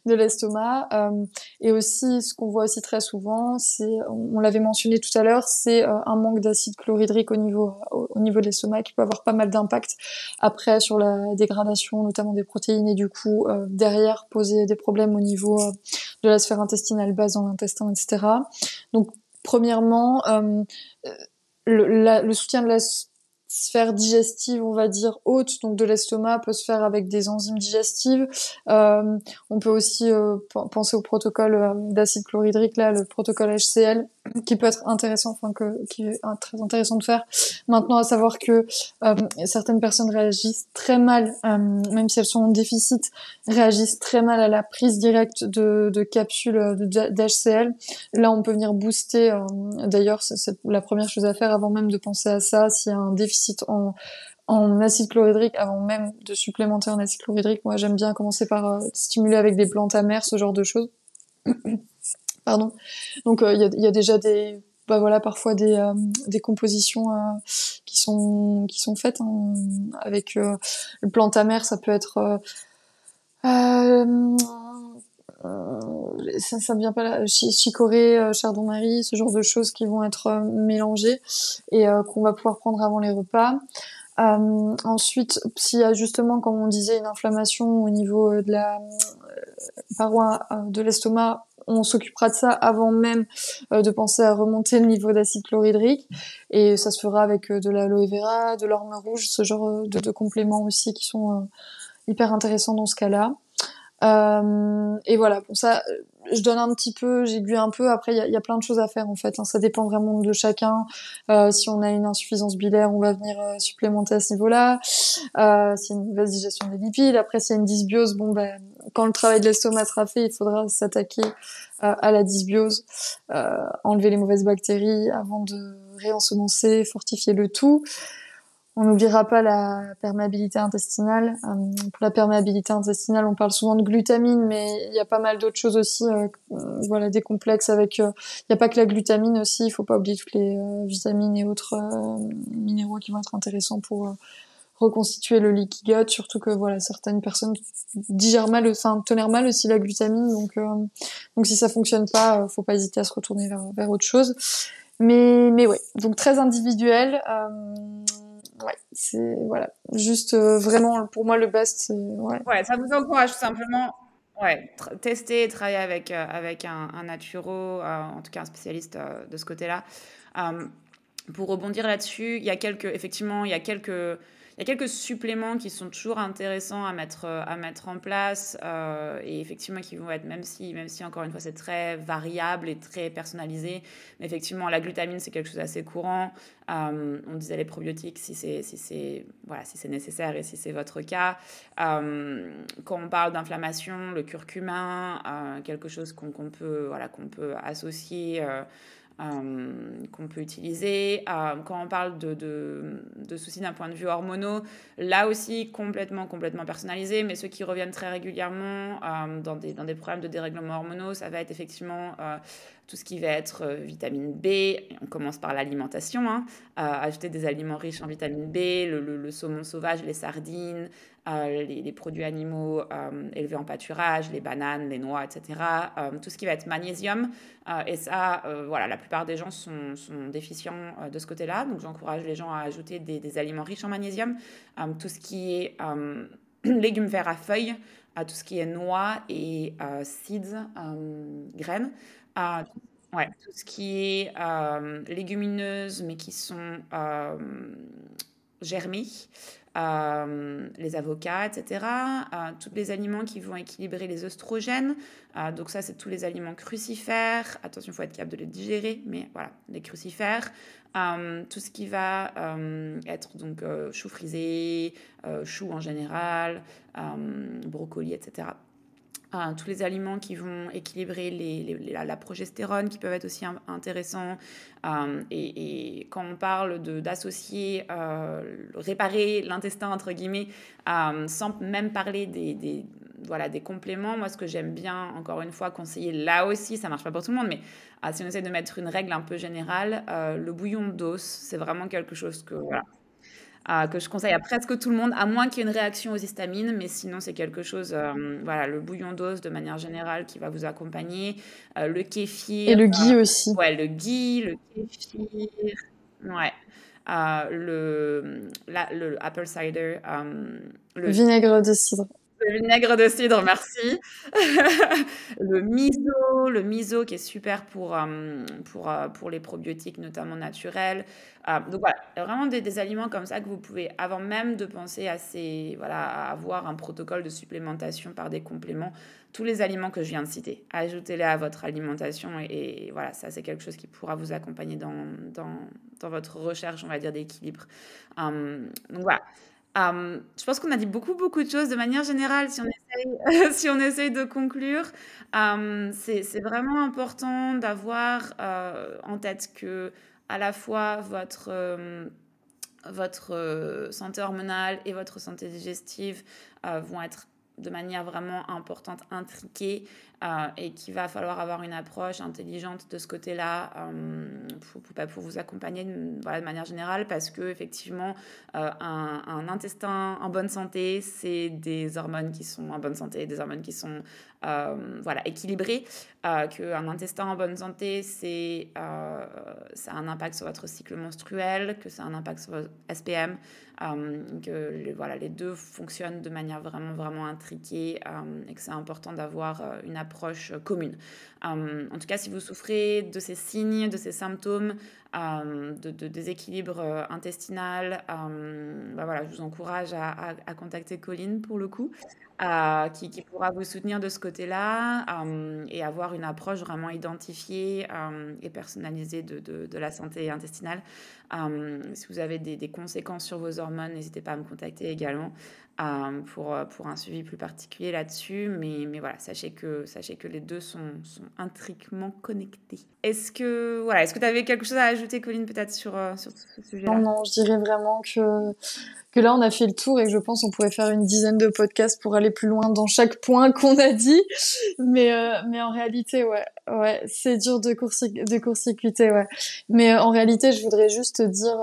de l'estomac. Euh, et aussi, ce qu'on voit aussi très souvent, c'est, on, l'avait mentionné tout à l'heure, c'est un manque d'acide chlorhydrique au niveau, au, niveau de l'estomac qui peut avoir pas mal d'impact après sur la dégradation, notamment des protéines, et du coup, derrière, poser des problèmes au niveau de la sphère intestinale basse dans l'intestin, etc. Donc, premièrement, euh, le, le, soutien de la sphère digestive, on va dire haute, donc de l'estomac, peut se faire avec des enzymes digestives. Euh, on peut aussi euh, penser au protocole euh, d'acide chlorhydrique, là, le protocole HCL, qui peut être intéressant, enfin que qui est très intéressant de faire. Maintenant, à savoir que euh, certaines personnes réagissent très mal, euh, même si elles sont en déficit, réagissent très mal à la prise directe de, de capsules d'HCL. Là, on peut venir booster. D'ailleurs, c'est la première chose à faire avant même de penser à ça. S'il y a un déficit en acide chlorhydrique avant même de supplémenter en acide chlorhydrique. Moi, j'aime bien commencer par stimuler avec des plantes amères, ce genre de choses. Pardon. Donc euh, il y, a, déjà des bah voilà parfois des, euh, des compositions euh, qui sont qui sont faites hein, avec le plant amer ça peut être ça ça vient pas là chicorée chardon-marie ce genre de choses qui vont être mélangées et qu'on va pouvoir prendre avant les repas ensuite s'il y a justement comme on disait une inflammation au niveau de la paroi de l'estomac on s'occupera de ça avant même euh, de penser à remonter le niveau d'acide chlorhydrique. Et ça se fera avec euh, de l'aloe vera, de l'orme rouge, ce genre euh, de, compléments aussi qui sont hyper intéressants dans ce cas-là. Et voilà, pour ça, je donne un petit peu, j'aiguille un peu. Après, il y a, plein de choses à faire en fait. Hein. Ça dépend vraiment de chacun. Euh, si on a une insuffisance bilaire, on va venir euh, supplémenter à ce niveau-là. Euh, s'il y a une mauvaise digestion des lipides, après s'il y a une dysbiose, bon ben quand le travail de l'estomac sera fait, il faudra s'attaquer euh, à la dysbiose, enlever les mauvaises bactéries avant de réensemencer, fortifier le tout. On n'oubliera pas la perméabilité intestinale. Euh, pour la perméabilité intestinale, on parle souvent de glutamine, mais il y a pas mal d'autres choses aussi. Euh, voilà, des complexes avec. Euh, il n'y a pas que la glutamine aussi. Il faut pas oublier toutes les vitamines et autres minéraux qui vont être intéressants pour reconstituer le gut. Surtout que voilà, certaines personnes digèrent mal, enfin tolèrent mal aussi la glutamine. Donc, donc si ça fonctionne pas, faut pas hésiter à se retourner vers, vers autre chose. Mais mais ouais, donc très individuel ouais, c'est voilà, juste euh, vraiment pour moi le best. Ouais. ouais, ça vous encourage tout simplement. Ouais, tester travailler avec, euh, avec un, un naturo, euh, en tout cas un spécialiste de ce côté-là. pour rebondir là-dessus, il y a quelques, effectivement, il y a quelques il y a quelques suppléments qui sont toujours intéressants à mettre, euh, à mettre en place euh, et effectivement qui vont être, même si, même si encore une fois c'est très variable et très personnalisé, mais effectivement la glutamine c'est quelque chose d'assez courant. Euh, on disait les probiotiques si c'est si voilà si nécessaire et si c'est votre cas. quand on parle d'inflammation, le curcuma, quelque chose qu'on peut voilà qu'on peut associer euh, qu'on peut utiliser. Euh, quand on parle de, de, soucis d'un point de vue hormonaux, là aussi complètement, complètement personnalisé, mais ceux qui reviennent très régulièrement euh, dans, des, dans des problèmes de dérèglement hormonaux, ça va être effectivement tout ce qui va être vitamine B. On commence par l'alimentation, hein, ajouter des aliments riches en vitamine B, le, le saumon sauvage, les sardines, euh, les, produits animaux euh, élevés en pâturage, les bananes, les noix, etc. Euh, tout ce qui va être magnésium. et ça, voilà, la plupart des gens sont, déficients de ce côté-là. Donc j'encourage les gens à ajouter des, aliments riches en magnésium. tout ce qui est légumes verts à feuilles, tout ce qui est noix et seeds, graines. Ouais, tout ce qui est légumineuses, mais qui sont germées, euh, les avocats, etc. Euh, tous les aliments qui vont équilibrer les oestrogènes. Euh, donc ça, c'est tous les aliments crucifères. Attention, il faut être capable de les digérer, mais voilà, les crucifères. tout ce qui va être donc chou frisé, chou en général, brocoli, etc. Euh, tous les aliments qui vont équilibrer la, progestérone, qui peuvent être aussi intéressants. Euh, et, quand on parle d'associer, euh, réparer l'intestin, entre guillemets, sans même parler des, voilà, des compléments. Moi, ce que j'aime bien, encore une fois, conseiller là aussi, ça marche pas pour tout le monde, mais si on essaie de mettre une règle un peu générale, le bouillon d'os, c'est vraiment quelque chose que, que je conseille à presque tout le monde, à moins qu'il y ait une réaction aux histamines, mais sinon c'est quelque chose, euh, voilà, le bouillon d'os de manière générale qui va vous accompagner, euh, le kéfir. Et le ghee aussi. Ouais, le ghee, le kéfir, ouais. le, le apple cider, le vinaigre de cidre. Le vinaigre de cidre, merci. le miso, le miso qui est super pour, euh, pour, euh, pour les probiotiques, notamment naturels. Euh, donc voilà, vraiment des, des, aliments comme ça que vous pouvez, avant même de penser à, ces, voilà, avoir un protocole de supplémentation par des compléments, tous les aliments que je viens de citer, ajoutez-les à votre alimentation et, voilà, ça c'est quelque chose qui pourra vous accompagner dans, dans, dans votre recherche, on va dire, d'équilibre. donc voilà. Euh, je pense qu'on a dit beaucoup, beaucoup de choses de manière générale. Si on essaye, de conclure, euh, c'est vraiment important d'avoir euh, en tête que à la fois votre, votre santé hormonale et votre santé digestive vont être de manière vraiment importante, intriquée, euh, et qu'il va falloir avoir une approche intelligente de ce côté-là euh, pour, pour, vous accompagner de, manière générale, parce que effectivement, euh, un, un, intestin en bonne santé, c'est des hormones qui sont en bonne santé, des hormones qui sont voilà, équilibrées, qu'un intestin en bonne santé, c'est ça a un impact sur votre cycle menstruel, que ça a un impact sur votre SPM, que les, voilà, les deux fonctionnent de manière vraiment, vraiment intriquée, et que c'est important d'avoir une approche approche commune. Euh, en tout cas, si vous souffrez de ces signes, de ces symptômes, euh, de, déséquilibre euh, intestinal, bah voilà, je vous encourage à, contacter Colline pour le coup, qui, pourra vous soutenir de ce côté-là et avoir une approche vraiment identifiée et personnalisée de, la santé intestinale. si vous avez des conséquences sur vos hormones, n'hésitez pas à me contacter également. Euh, pour, euh, pour un suivi plus particulier là-dessus. Mais, mais voilà, sachez que, sachez que les deux sont, sont intriquement connectés. Est-ce que voilà, est-ce que tu avais quelque chose à ajouter, Colline, peut-être sur, euh, sur ce sujet-là? Non, non, je dirais vraiment que, que là, on a fait le tour et que je pense qu'on pourrait faire une dizaine de podcasts pour aller plus loin dans chaque point qu'on a dit. Mais, mais en réalité, ouais, ouais, c'est dur de, court de court-circuiter, ouais. Mais en réalité, je voudrais juste dire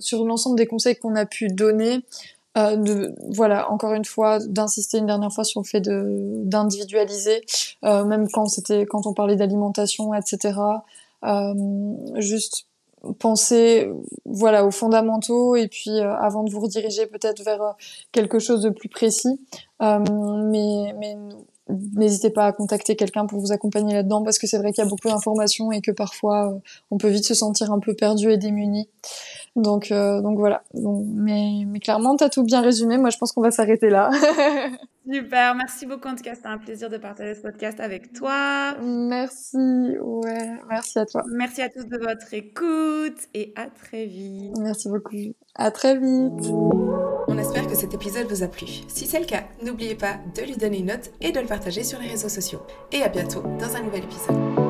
sur l'ensemble des conseils qu'on a pu donner, euh, de, voilà, encore une fois, d'insister une dernière fois sur le fait de d'individualiser, euh, même quand c'était quand on parlait d'alimentation, etc. Euh, juste penser voilà aux fondamentaux et puis euh, avant de vous rediriger peut-être vers euh, quelque chose de plus précis mais mais n'hésitez pas à contacter quelqu'un pour vous accompagner là-dedans parce que c'est vrai qu'il y a beaucoup d'informations et que parfois on peut vite se sentir un peu perdu et démuni donc, euh, donc voilà. Donc, mais, mais clairement, tu as tout bien résumé. Moi, je pense qu'on va s'arrêter là. Super, merci beaucoup. En tout cas, c'était un plaisir de partager ce podcast avec toi. Merci, ouais, merci à toi. Merci à tous de votre écoute et à très vite. Merci beaucoup. À très vite. On espère que cet épisode vous a plu. Si c'est le cas, n'oubliez pas de lui donner une note et de le partager sur les réseaux sociaux. Et à bientôt dans un nouvel épisode.